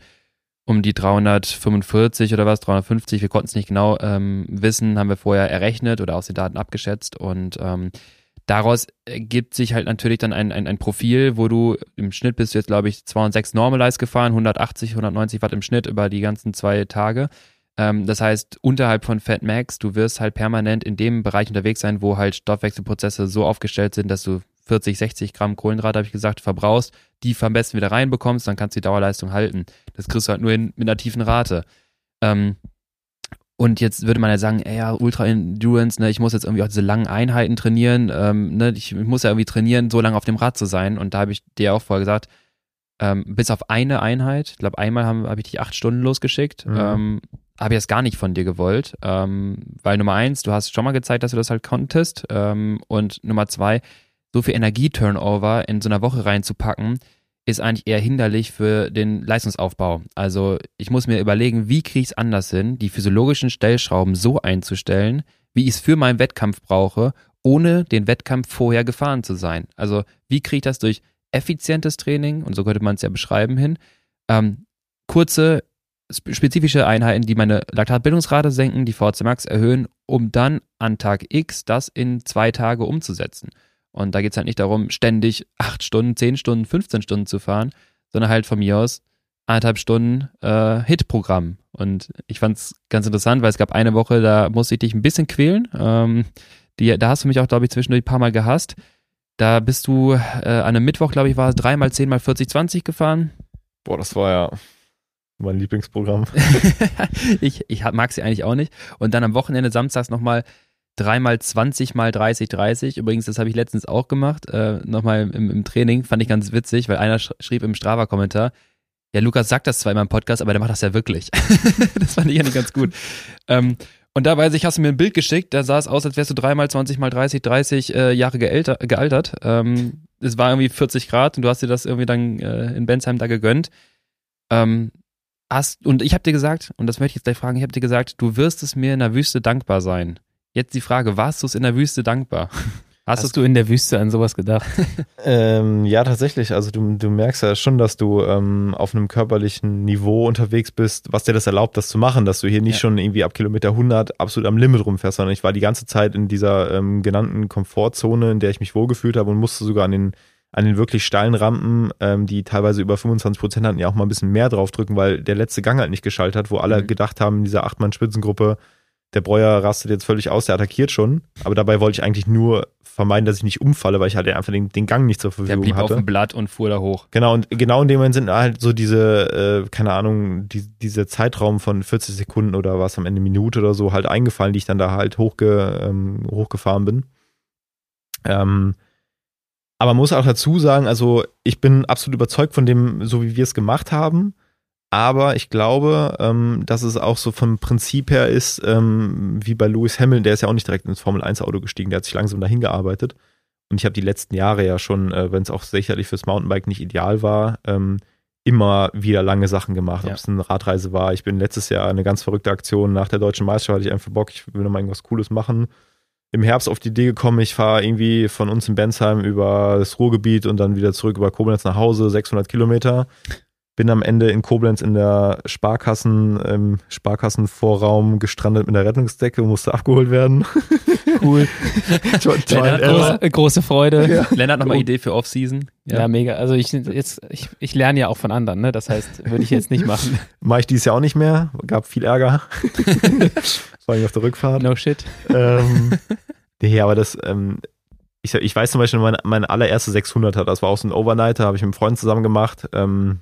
um die 345 oder was, 350, wir konnten es nicht genau ähm, wissen, haben wir vorher errechnet oder aus den Daten abgeschätzt und ähm, daraus ergibt sich halt natürlich dann ein, ein, ein Profil, wo du im Schnitt bist du jetzt, glaube ich, 206 Normalized gefahren, 180, 190 Watt im Schnitt über die ganzen zwei Tage. Ähm, das heißt, unterhalb von Fat Max, du wirst halt permanent in dem Bereich unterwegs sein, wo halt Stoffwechselprozesse so aufgestellt sind, dass du 40, 60 Gramm Kohlenhydrate, habe ich gesagt, verbrauchst, die am besten wieder reinbekommst, dann kannst du die Dauerleistung halten. Das kriegst du halt nur in, mit einer tiefen Rate. Ähm, und jetzt würde man ja sagen, ey, ja, Ultra Endurance, ne, ich muss jetzt irgendwie auch diese langen Einheiten trainieren, ähm, ne, ich, ich muss ja irgendwie trainieren, so lange auf dem Rad zu sein. Und da habe ich dir auch vorher gesagt, ähm, bis auf eine Einheit, ich glaube, einmal habe hab ich dich acht Stunden losgeschickt, Mhm. ähm, habe ich das gar nicht von dir gewollt, ähm, weil Nummer eins, du hast schon mal gezeigt, dass du das halt konntest, ähm, und Nummer zwei, so viel Energie-Turnover in so einer Woche reinzupacken, ist eigentlich eher hinderlich für den Leistungsaufbau. Also ich muss mir überlegen, wie kriege ich es anders hin, die physiologischen Stellschrauben so einzustellen, wie ich es für meinen Wettkampf brauche, ohne den Wettkampf vorher gefahren zu sein. Also wie kriege ich das durch effizientes Training, und so könnte man es ja beschreiben hin, ähm, kurze, spezifische Einheiten, die meine Laktatbildungsrate senken, die VC Max erhöhen, um dann an Tag X das in zwei Tage umzusetzen. Und da geht es halt nicht darum, ständig acht Stunden, zehn Stunden, 15 Stunden zu fahren, sondern halt von mir aus eineinhalb Stunden äh, Hit-Programm. Und ich fand es ganz interessant, weil es gab eine Woche, da musste ich dich ein bisschen quälen. Ähm, die, da hast du mich auch, glaube ich, zwischendurch ein paar Mal gehasst. Da bist du äh, an einem Mittwoch, glaube ich, war es dreimal, zehnmal 40, 20 gefahren. Boah, das war ja mein Lieblingsprogramm. ich ich mag sie eigentlich auch nicht. Und dann am Wochenende samstags nochmal dreimal 20 mal 30, 30. Übrigens, das habe ich letztens auch gemacht, äh, nochmal im, im Training. Fand ich ganz witzig, weil einer sch schrieb im Strava-Kommentar, ja, Lukas sagt das zwar in meinem Podcast, aber der macht das ja wirklich. das fand ich ja nicht ganz gut. Ähm, und da weiß ich, hast du mir ein Bild geschickt, da sah es aus, als wärst du dreimal 20 mal 30, 30 äh, Jahre geälter, gealtert. Ähm, es war irgendwie 40 Grad und du hast dir das irgendwie dann äh, in Bensheim da gegönnt. Ähm, hast, und ich habe dir gesagt, und das möchte ich jetzt gleich fragen, ich habe dir gesagt, du wirst es mir in der Wüste dankbar sein. Jetzt die Frage, warst du es in der Wüste dankbar? Hast, Hast du in der Wüste an sowas gedacht? ähm, ja, tatsächlich. Also du, du merkst ja schon, dass du ähm, auf einem körperlichen Niveau unterwegs bist, was dir das erlaubt, das zu machen, dass du hier nicht ja. schon irgendwie ab Kilometer 100 absolut am Limit rumfährst, sondern ich war die ganze Zeit in dieser ähm, genannten Komfortzone, in der ich mich wohlgefühlt habe und musste sogar an den an den wirklich steilen Rampen, ähm, die teilweise über 25 Prozent hatten, ja auch mal ein bisschen mehr draufdrücken, weil der letzte Gang halt nicht geschaltet hat, wo alle mhm. gedacht haben, in dieser Achtmann-Spitzengruppe, der Breuer rastet jetzt völlig aus, der attackiert schon. Aber dabei wollte ich eigentlich nur vermeiden, dass ich nicht umfalle, weil ich halt einfach den, den Gang nicht zur Verfügung hatte. Der blieb hatte. auf dem Blatt und fuhr da hoch. Genau, und genau in dem Moment sind halt so diese, äh, keine Ahnung, die, diese Zeitraum von 40 Sekunden oder was am Ende Minute oder so halt eingefallen, die ich dann da halt hochge, ähm, hochgefahren bin. Ähm, aber man muss auch dazu sagen, also ich bin absolut überzeugt von dem, so wie wir es gemacht haben. Aber ich glaube, ähm, dass es auch so vom Prinzip her ist, ähm, wie bei Lewis Hamilton, der ist ja auch nicht direkt ins Formel-1-Auto gestiegen, der hat sich langsam dahin gearbeitet. Und ich habe die letzten Jahre ja schon, äh, wenn es auch sicherlich fürs Mountainbike nicht ideal war, ähm, immer wieder lange Sachen gemacht. Ja. Ob es eine Radreise war. Ich bin letztes Jahr eine ganz verrückte Aktion nach der deutschen Meisterschaft, hatte ich einfach Bock, ich will nochmal irgendwas Cooles machen. Im Herbst auf die Idee gekommen, ich fahre irgendwie von uns in Bensheim über das Ruhrgebiet und dann wieder zurück über Koblenz nach Hause, 600 Kilometer bin am Ende in Koblenz in der Sparkassen, im Sparkassenvorraum gestrandet mit der Rettungsdecke und musste abgeholt werden. Cool. Lennart, große, große, Freude. Ja. Lennart nochmal Idee für Off-Season. Ja. ja. mega. Also ich jetzt, ich, ich lerne ja auch von anderen, ne? Das heißt, würde ich jetzt nicht machen. Mache ich dieses Jahr auch nicht mehr. Gab viel Ärger. Vor allem auf der Rückfahrt. No shit. Ähm, nee, aber das, ähm, ich, ich weiß zum Beispiel, mein, mein allererste 600er, das war auch so ein Overnighter, habe ich mit einem Freund zusammen gemacht. Ähm,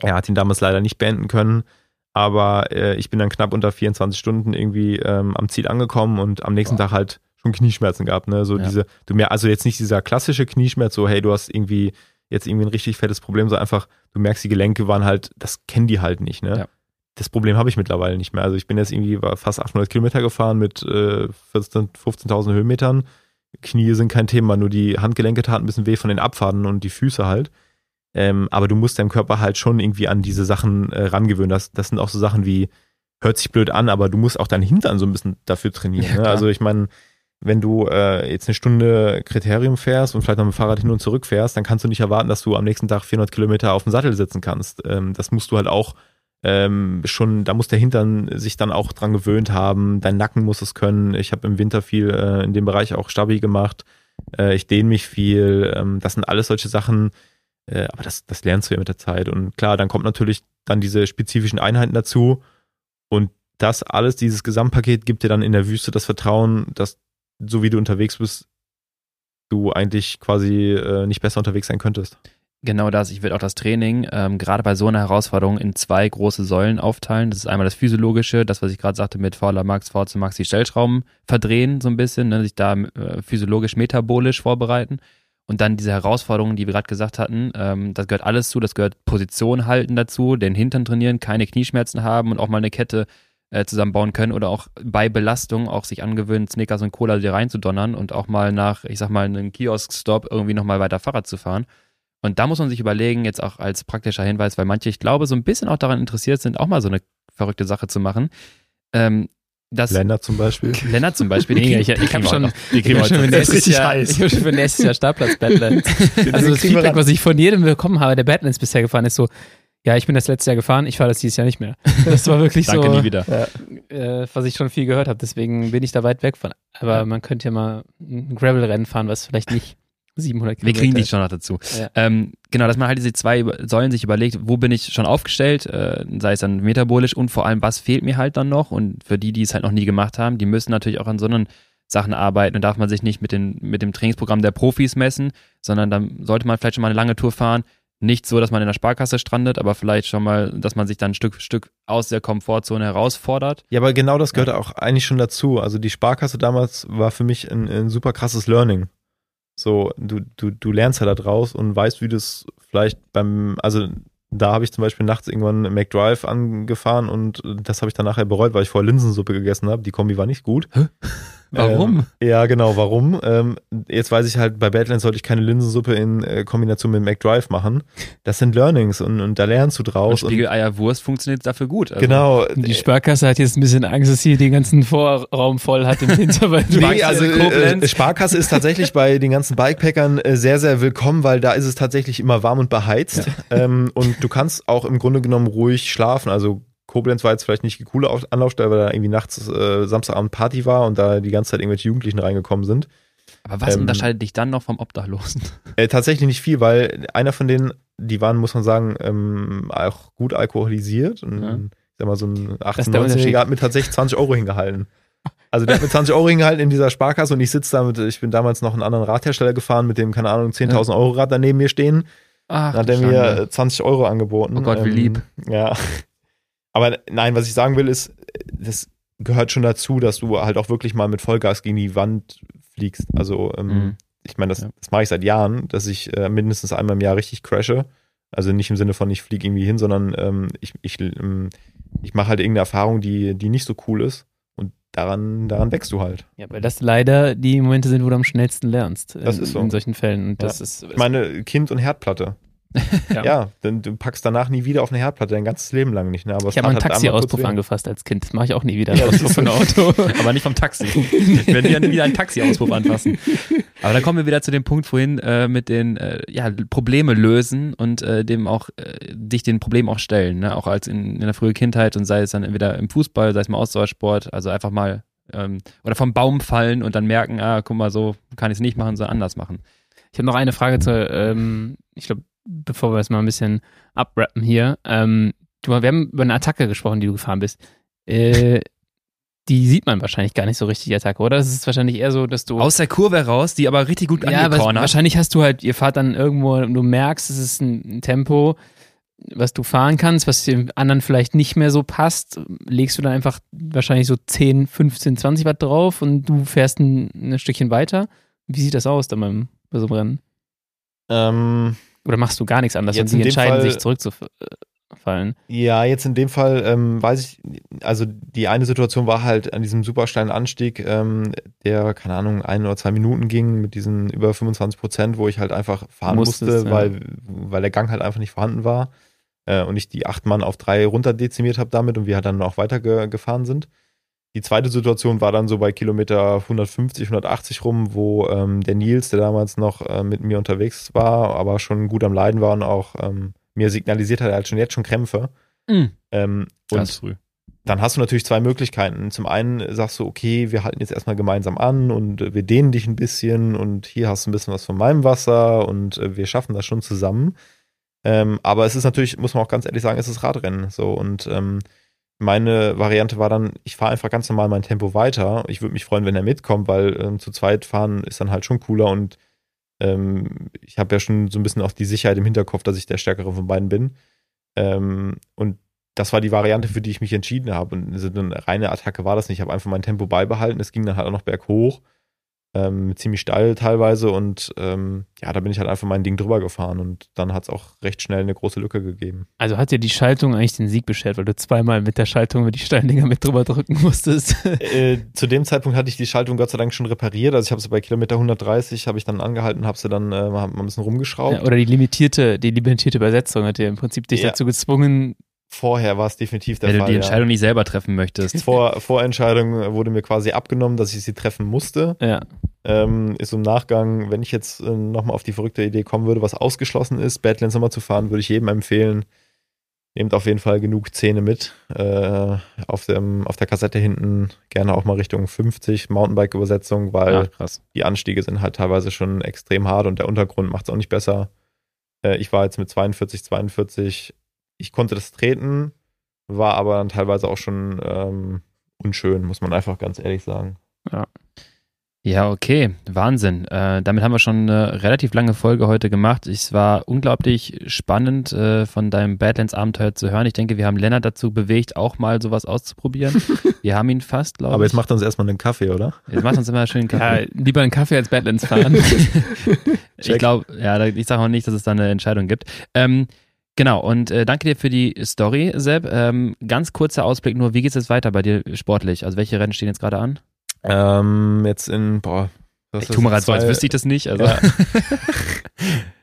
er hat ihn damals leider nicht beenden können, aber äh, ich bin dann knapp unter 24 Stunden irgendwie ähm, am Ziel angekommen und am nächsten Boah. Tag halt schon Knieschmerzen gehabt, ne? So ja. diese, du mehr, also jetzt nicht dieser klassische Knieschmerz, so hey, du hast irgendwie jetzt irgendwie ein richtig fettes Problem, so einfach, du merkst, die Gelenke waren halt, das kennen die halt nicht, ne? Ja. Das Problem habe ich mittlerweile nicht mehr. Also ich bin jetzt irgendwie fast 800 Kilometer gefahren mit äh, 14.000, 15.000 Höhenmetern. Knie sind kein Thema, nur die Handgelenke taten ein bisschen weh von den Abfahrten und die Füße halt. Ähm, aber du musst deinem Körper halt schon irgendwie an diese Sachen äh, rangewöhnen. Das, das sind auch so Sachen wie, hört sich blöd an, aber du musst auch deinen Hintern so ein bisschen dafür trainieren. Ja, ne? Also ich meine, wenn du äh, jetzt eine Stunde Kriterium fährst und vielleicht noch mit dem Fahrrad hin und zurück fährst, dann kannst du nicht erwarten, dass du am nächsten Tag 400 Kilometer auf dem Sattel sitzen kannst. Ähm, das musst du halt auch ähm, schon, da muss der Hintern sich dann auch dran gewöhnt haben. Dein Nacken muss es können. Ich habe im Winter viel äh, in dem Bereich auch Stabi gemacht. Äh, ich dehne mich viel. Ähm, das sind alles solche Sachen, äh, aber das, das lernst du ja mit der Zeit. Und klar, dann kommt natürlich dann diese spezifischen Einheiten dazu. Und das alles, dieses Gesamtpaket gibt dir dann in der Wüste das Vertrauen, dass so wie du unterwegs bist, du eigentlich quasi äh, nicht besser unterwegs sein könntest. Genau das. Ich würde auch das Training ähm, gerade bei so einer Herausforderung in zwei große Säulen aufteilen. Das ist einmal das Physiologische, das, was ich gerade sagte mit Fauler Max, VC Max, die Stellschrauben verdrehen so ein bisschen, ne, sich da äh, physiologisch, metabolisch vorbereiten. Und dann diese Herausforderungen, die wir gerade gesagt hatten, ähm, das gehört alles zu, das gehört Position halten dazu, den Hintern trainieren, keine Knieschmerzen haben und auch mal eine Kette äh, zusammenbauen können oder auch bei Belastung auch sich angewöhnen, Snickers und Cola dir reinzudonnern und auch mal nach, ich sag mal, einem Kiosk-Stop irgendwie nochmal weiter Fahrrad zu fahren. Und da muss man sich überlegen, jetzt auch als praktischer Hinweis, weil manche, ich glaube, so ein bisschen auch daran interessiert sind, auch mal so eine verrückte Sache zu machen. Ähm, das Lennart zum Beispiel. Lennart zum Beispiel. Nee, ich, ich habe schon, ich hab schon für nächstes Jahr, ich hab schon für nächstes Jahr Startplatz Badlands. Also das Feedback, was ich von jedem bekommen habe, der Badlands bisher gefahren ist, so, ja, ich bin das letzte Jahr gefahren, ich fahre das dieses Jahr nicht mehr. Das war wirklich Danke, so, nie wieder. äh, was ich schon viel gehört habe, deswegen bin ich da weit weg von. Aber man könnte ja mal ein Gravel-Rennen fahren, was vielleicht nicht 700 Wir Kilometer kriegen dich schon noch dazu. Ja. Ähm, genau, dass man halt diese zwei Säulen sich überlegt, wo bin ich schon aufgestellt, äh, sei es dann metabolisch und vor allem, was fehlt mir halt dann noch. Und für die, die es halt noch nie gemacht haben, die müssen natürlich auch an so einen Sachen arbeiten und darf man sich nicht mit, den, mit dem Trainingsprogramm der Profis messen, sondern dann sollte man vielleicht schon mal eine lange Tour fahren. Nicht so, dass man in der Sparkasse strandet, aber vielleicht schon mal, dass man sich dann Stück für Stück aus der Komfortzone herausfordert. Ja, aber genau das gehört auch eigentlich schon dazu. Also die Sparkasse damals war für mich ein, ein super krasses Learning. So, du, du, du lernst ja da draus und weißt, wie du es vielleicht beim, also da habe ich zum Beispiel nachts irgendwann McDrive angefahren und das habe ich dann nachher bereut, weil ich vorher Linsensuppe gegessen habe. Die Kombi war nicht gut. Warum? Ähm, ja, genau, warum? Ähm, jetzt weiß ich halt, bei Badlands sollte ich keine Linsensuppe in äh, Kombination mit McDrive machen. Das sind Learnings und, und da lernst du draus. Und, Spiegeleier-Wurst funktioniert dafür gut. Also, genau. Die Sparkasse hat jetzt ein bisschen Angst, dass sie den ganzen Vorraum voll hat im Winter. weil Nee, also äh, Koblenz. Sparkasse ist tatsächlich bei den ganzen Bikepackern äh, sehr, sehr willkommen, weil da ist es tatsächlich immer warm und beheizt. Ähm, und du kannst auch im Grunde genommen ruhig schlafen. Also Koblenz war jetzt vielleicht nicht die coole Auf- Anlaufstelle, weil da irgendwie nachts äh, Samstagabend Party war und da die ganze Zeit irgendwelche Jugendlichen reingekommen sind. Aber was ähm, unterscheidet dich dann noch vom Obdachlosen? Äh, tatsächlich nicht viel, weil einer von denen, die waren, muss man sagen, ähm, auch gut alkoholisiert. Und Ja. ich sag mal, so ein 18-, ist der Unterschied. 19-Jähriger hat mir tatsächlich 20 Euro hingehalten. Also der hat mir 20 Euro hingehalten in dieser Sparkasse und ich sitze da mit, ich bin damals noch einen anderen Radhersteller gefahren mit dem, keine Ahnung, 10.000 Euro Rad daneben mir stehen. Ach, Dann hat er mir äh, 20 Euro angeboten. Oh Gott, wie lieb. Ja. Aber nein, was ich sagen will, ist, das gehört schon dazu, dass du halt auch wirklich mal mit Vollgas gegen die Wand fliegst. Also, ähm, Mhm. ich meine, das, Ja. das mache ich seit Jahren, dass ich äh, mindestens einmal im Jahr richtig crashe. Also nicht im Sinne von, ich fliege irgendwie hin, sondern ähm, ich, ich, ähm, ich mache halt irgendeine Erfahrung, die, die nicht so cool ist. Und daran, daran wächst du halt. Ja, weil das leider die Momente sind, wo du am schnellsten lernst. Das in, ist so. In solchen Fällen. Und das Ja. ist, Ich meine, Kind und Herdplatte. Ja. Ja, denn du packst danach nie wieder auf eine Herdplatte, dein ganzes Leben lang nicht. Ne? Aber ich habe einen halt Taxi-Auspuff angefasst als Kind. Das mache ich auch nie wieder. Ja, das Auspuff von Auto. aber nicht vom Taxi. Ich werde wieder, wieder einen Taxi-Auspuff anfassen. Aber dann kommen wir wieder zu dem Punkt vorhin äh, mit den äh, ja, Probleme lösen und äh, dem auch äh, dich den Problemen auch stellen, ne? auch als in, in der frühen Kindheit und sei es dann entweder im Fußball, sei es mal Ausdauersport, also einfach mal ähm, oder vom Baum fallen und dann merken, ah, guck mal, so kann ich es nicht machen, so anders machen. Ich habe noch eine Frage zu, ähm, ich glaube, bevor wir es mal ein bisschen abrappen hier. Ähm, du, wir haben über eine Attacke gesprochen, die du gefahren bist. Äh, die sieht man wahrscheinlich gar nicht so richtig, die Attacke, oder? Das ist wahrscheinlich eher so, dass du. Aus der Kurve raus, die aber richtig gut ja, aber angecornert. wahrscheinlich hast du halt, ihr fahrt dann irgendwo und du merkst, es ist ein Tempo, was du fahren kannst, was dem anderen vielleicht nicht mehr so passt, legst du dann einfach wahrscheinlich so 10, 15, 20 Watt drauf und du fährst ein, ein Stückchen weiter. Wie sieht das aus dann beim, bei so einem Rennen? Ähm, Oder machst du gar nichts anderes Jetzt und die entscheiden Fall- sich zurückzufallen? Ja, jetzt in dem Fall ähm, weiß ich, also die eine Situation war halt an diesem super steilen Anstieg, ähm, der, keine Ahnung, ein oder zwei Minuten ging mit diesen über 25 Prozent, wo ich halt einfach fahren Musstest, musste, ja. weil, weil der Gang halt einfach nicht vorhanden war äh, und ich die acht Mann auf drei runterdezimiert habe damit und wir halt dann auch weiter ge gefahren sind. Die zweite Situation war dann so bei Kilometer 150, 180 rum, wo ähm, der Nils, der damals noch äh, mit mir unterwegs war, aber schon gut am Leiden war und auch ähm, mir signalisiert hat, er hat schon jetzt schon Krämpfe. Mhm. Ähm, Ganz früh. dann hast du natürlich zwei Möglichkeiten. Zum einen sagst du, okay, wir halten jetzt erstmal gemeinsam an und äh, wir dehnen dich ein bisschen und hier hast du ein bisschen was von meinem Wasser und äh, wir schaffen das schon zusammen. Ähm, aber es ist natürlich, muss man auch ganz ehrlich sagen, es ist Radrennen. So und ähm, meine Variante war dann, ich fahre einfach ganz normal mein Tempo weiter. Ich würde mich freuen, wenn er mitkommt, weil ähm, zu zweit fahren ist dann halt schon cooler und ähm, ich habe ja schon so ein bisschen auch die Sicherheit im Hinterkopf, dass ich der Stärkere von beiden bin. Ähm, und das war die Variante, für die ich mich entschieden habe. Und so eine reine Attacke war das nicht. Ich habe einfach mein Tempo beibehalten. Es ging dann halt auch noch berghoch. Ähm, ziemlich steil teilweise und ähm, ja, da bin ich halt einfach mein Ding drüber gefahren und dann hat es auch recht schnell eine große Lücke gegeben. Also hat dir die Schaltung eigentlich den Sieg beschert, weil du zweimal mit der Schaltung über die steilen Dinger mit drüber drücken musstest. äh, zu dem Zeitpunkt hatte ich die Schaltung Gott sei Dank schon repariert, also ich habe sie bei Kilometer 130 habe ich dann angehalten, habe sie dann äh, mal, mal ein bisschen rumgeschraubt. Ja, oder die limitierte, die limitierte Übersetzung hat dir im Prinzip dich Ja. dazu gezwungen, Vorher war es definitiv der Wenn du Fall. die ja. Entscheidung nicht selber treffen möchtest. Vor, Vorentscheidung wurde mir quasi abgenommen, dass ich sie treffen musste. ja, Ähm, ist im Nachgang, wenn ich jetzt äh, nochmal auf die verrückte Idee kommen würde, was ausgeschlossen ist, Badlands nochmal zu fahren, würde ich jedem empfehlen, nehmt auf jeden Fall genug Zähne mit. Äh, auf, dem, auf der Kassette hinten gerne auch mal Richtung 50 Mountainbike-Übersetzung, weil Ja, die Anstiege sind halt teilweise schon extrem hart und der Untergrund macht es auch nicht besser. Äh, ich war jetzt mit 42, 42, ich konnte das treten, war aber dann teilweise auch schon ähm, unschön, muss man einfach ganz ehrlich sagen. Ja, okay, Wahnsinn. Äh, damit haben wir schon eine relativ lange Folge heute gemacht. Es war unglaublich spannend, äh, von deinem Badlands-Abenteuer zu hören. Ich denke, wir haben Lennart dazu bewegt, auch mal sowas auszuprobieren. wir haben ihn fast, glaube ich. Aber jetzt macht uns erstmal einen Kaffee, oder? jetzt macht uns immer schön einen ja, Kaffee. lieber einen Kaffee als Badlands fahren. ich glaube, ja, ich sage auch nicht, dass es da eine Entscheidung gibt. Ähm, genau, und äh, danke dir für die Story, Sepp. Ähm, ganz kurzer Ausblick nur, wie geht es jetzt weiter bei dir sportlich? Also welche Rennen stehen jetzt gerade an? Ähm, jetzt in, boah, Ich tu mal das? gerade so, als wüsste ich das nicht. Also, Ja.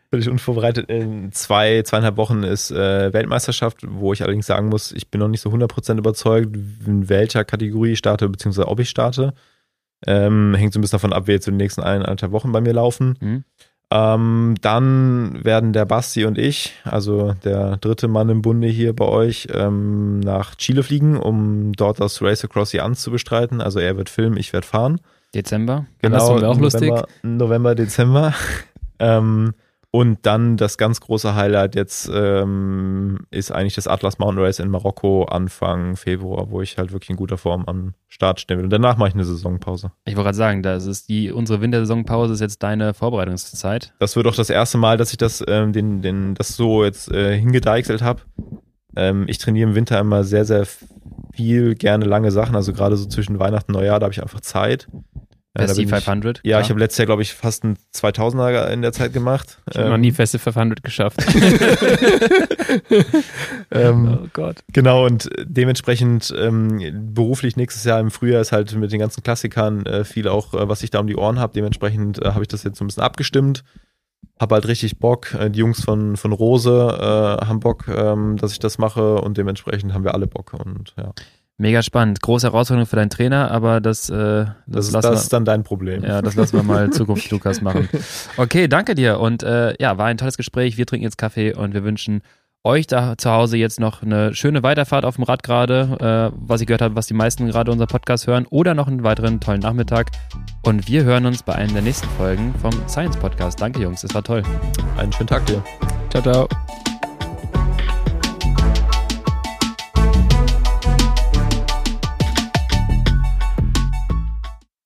Völlig unvorbereitet. In zwei, zweieinhalb Wochen ist äh, Weltmeisterschaft, wo ich allerdings sagen muss, ich bin noch nicht so 100% überzeugt, in welcher Kategorie ich starte, beziehungsweise ob ich starte. Ähm, hängt so ein bisschen davon ab, wer jetzt in den nächsten eineinhalb Wochen bei mir laufen. Hm? Ähm, dann werden der Basti und ich, also der dritte Mann im Bunde hier bei euch, ähm, nach Chile fliegen, um dort das Race Across the Andes zu bestreiten. Also er wird filmen, ich werde fahren. Dezember? Andersrum wäre auch lustig. November, November Dezember. ähm, und dann das ganz große Highlight jetzt ähm, ist eigentlich das Atlas Mountain Race in Marokko Anfang Februar, wo ich halt wirklich in guter Form am Start stehen will. Und danach mache ich eine Saisonpause. Ich wollte gerade sagen, das ist die, unsere Wintersaisonpause ist jetzt deine Vorbereitungszeit. Das wird auch das erste Mal, dass ich das, ähm, den, den, das so jetzt äh, hingedeichselt habe. Ähm, ich trainiere im Winter immer sehr, sehr viel, gerne lange Sachen. Also gerade so zwischen Weihnachten und Neujahr, da habe ich einfach Zeit. Best bin ich- 500. Ja, ich habe letztes Jahr, glaube ich, fast einen 2000er in der Zeit gemacht. Ich habe noch Ähm, nie feste 500 geschafft. ähm, oh Gott. Genau, und dementsprechend ähm, beruflich nächstes Jahr im Frühjahr ist halt mit den ganzen Klassikern äh, viel auch, äh, was ich da um die Ohren habe. Dementsprechend äh, habe ich das jetzt so ein bisschen abgestimmt. Hab halt richtig Bock. Äh, die Jungs von, von Rose äh, haben Bock, ähm, dass ich das mache und dementsprechend haben wir alle Bock. Und ja, Mega spannend. Große Herausforderung für deinen Trainer, aber das, äh, das, das, ist, lassen das wir. ist dann dein Problem. Ja, das lassen wir mal Zukunft Lukas machen. Okay, danke dir. Und äh, ja, war ein tolles Gespräch. Wir trinken jetzt Kaffee und wir wünschen euch da zu Hause jetzt noch eine schöne Weiterfahrt auf dem Rad gerade, äh, was ich gehört habe, was die meisten gerade unser Podcast hören, oder noch einen weiteren tollen Nachmittag. Und wir hören uns bei einer der nächsten Folgen vom Science Podcast. Danke, Jungs, es war toll. Einen schönen Tag dir. Ciao, ciao.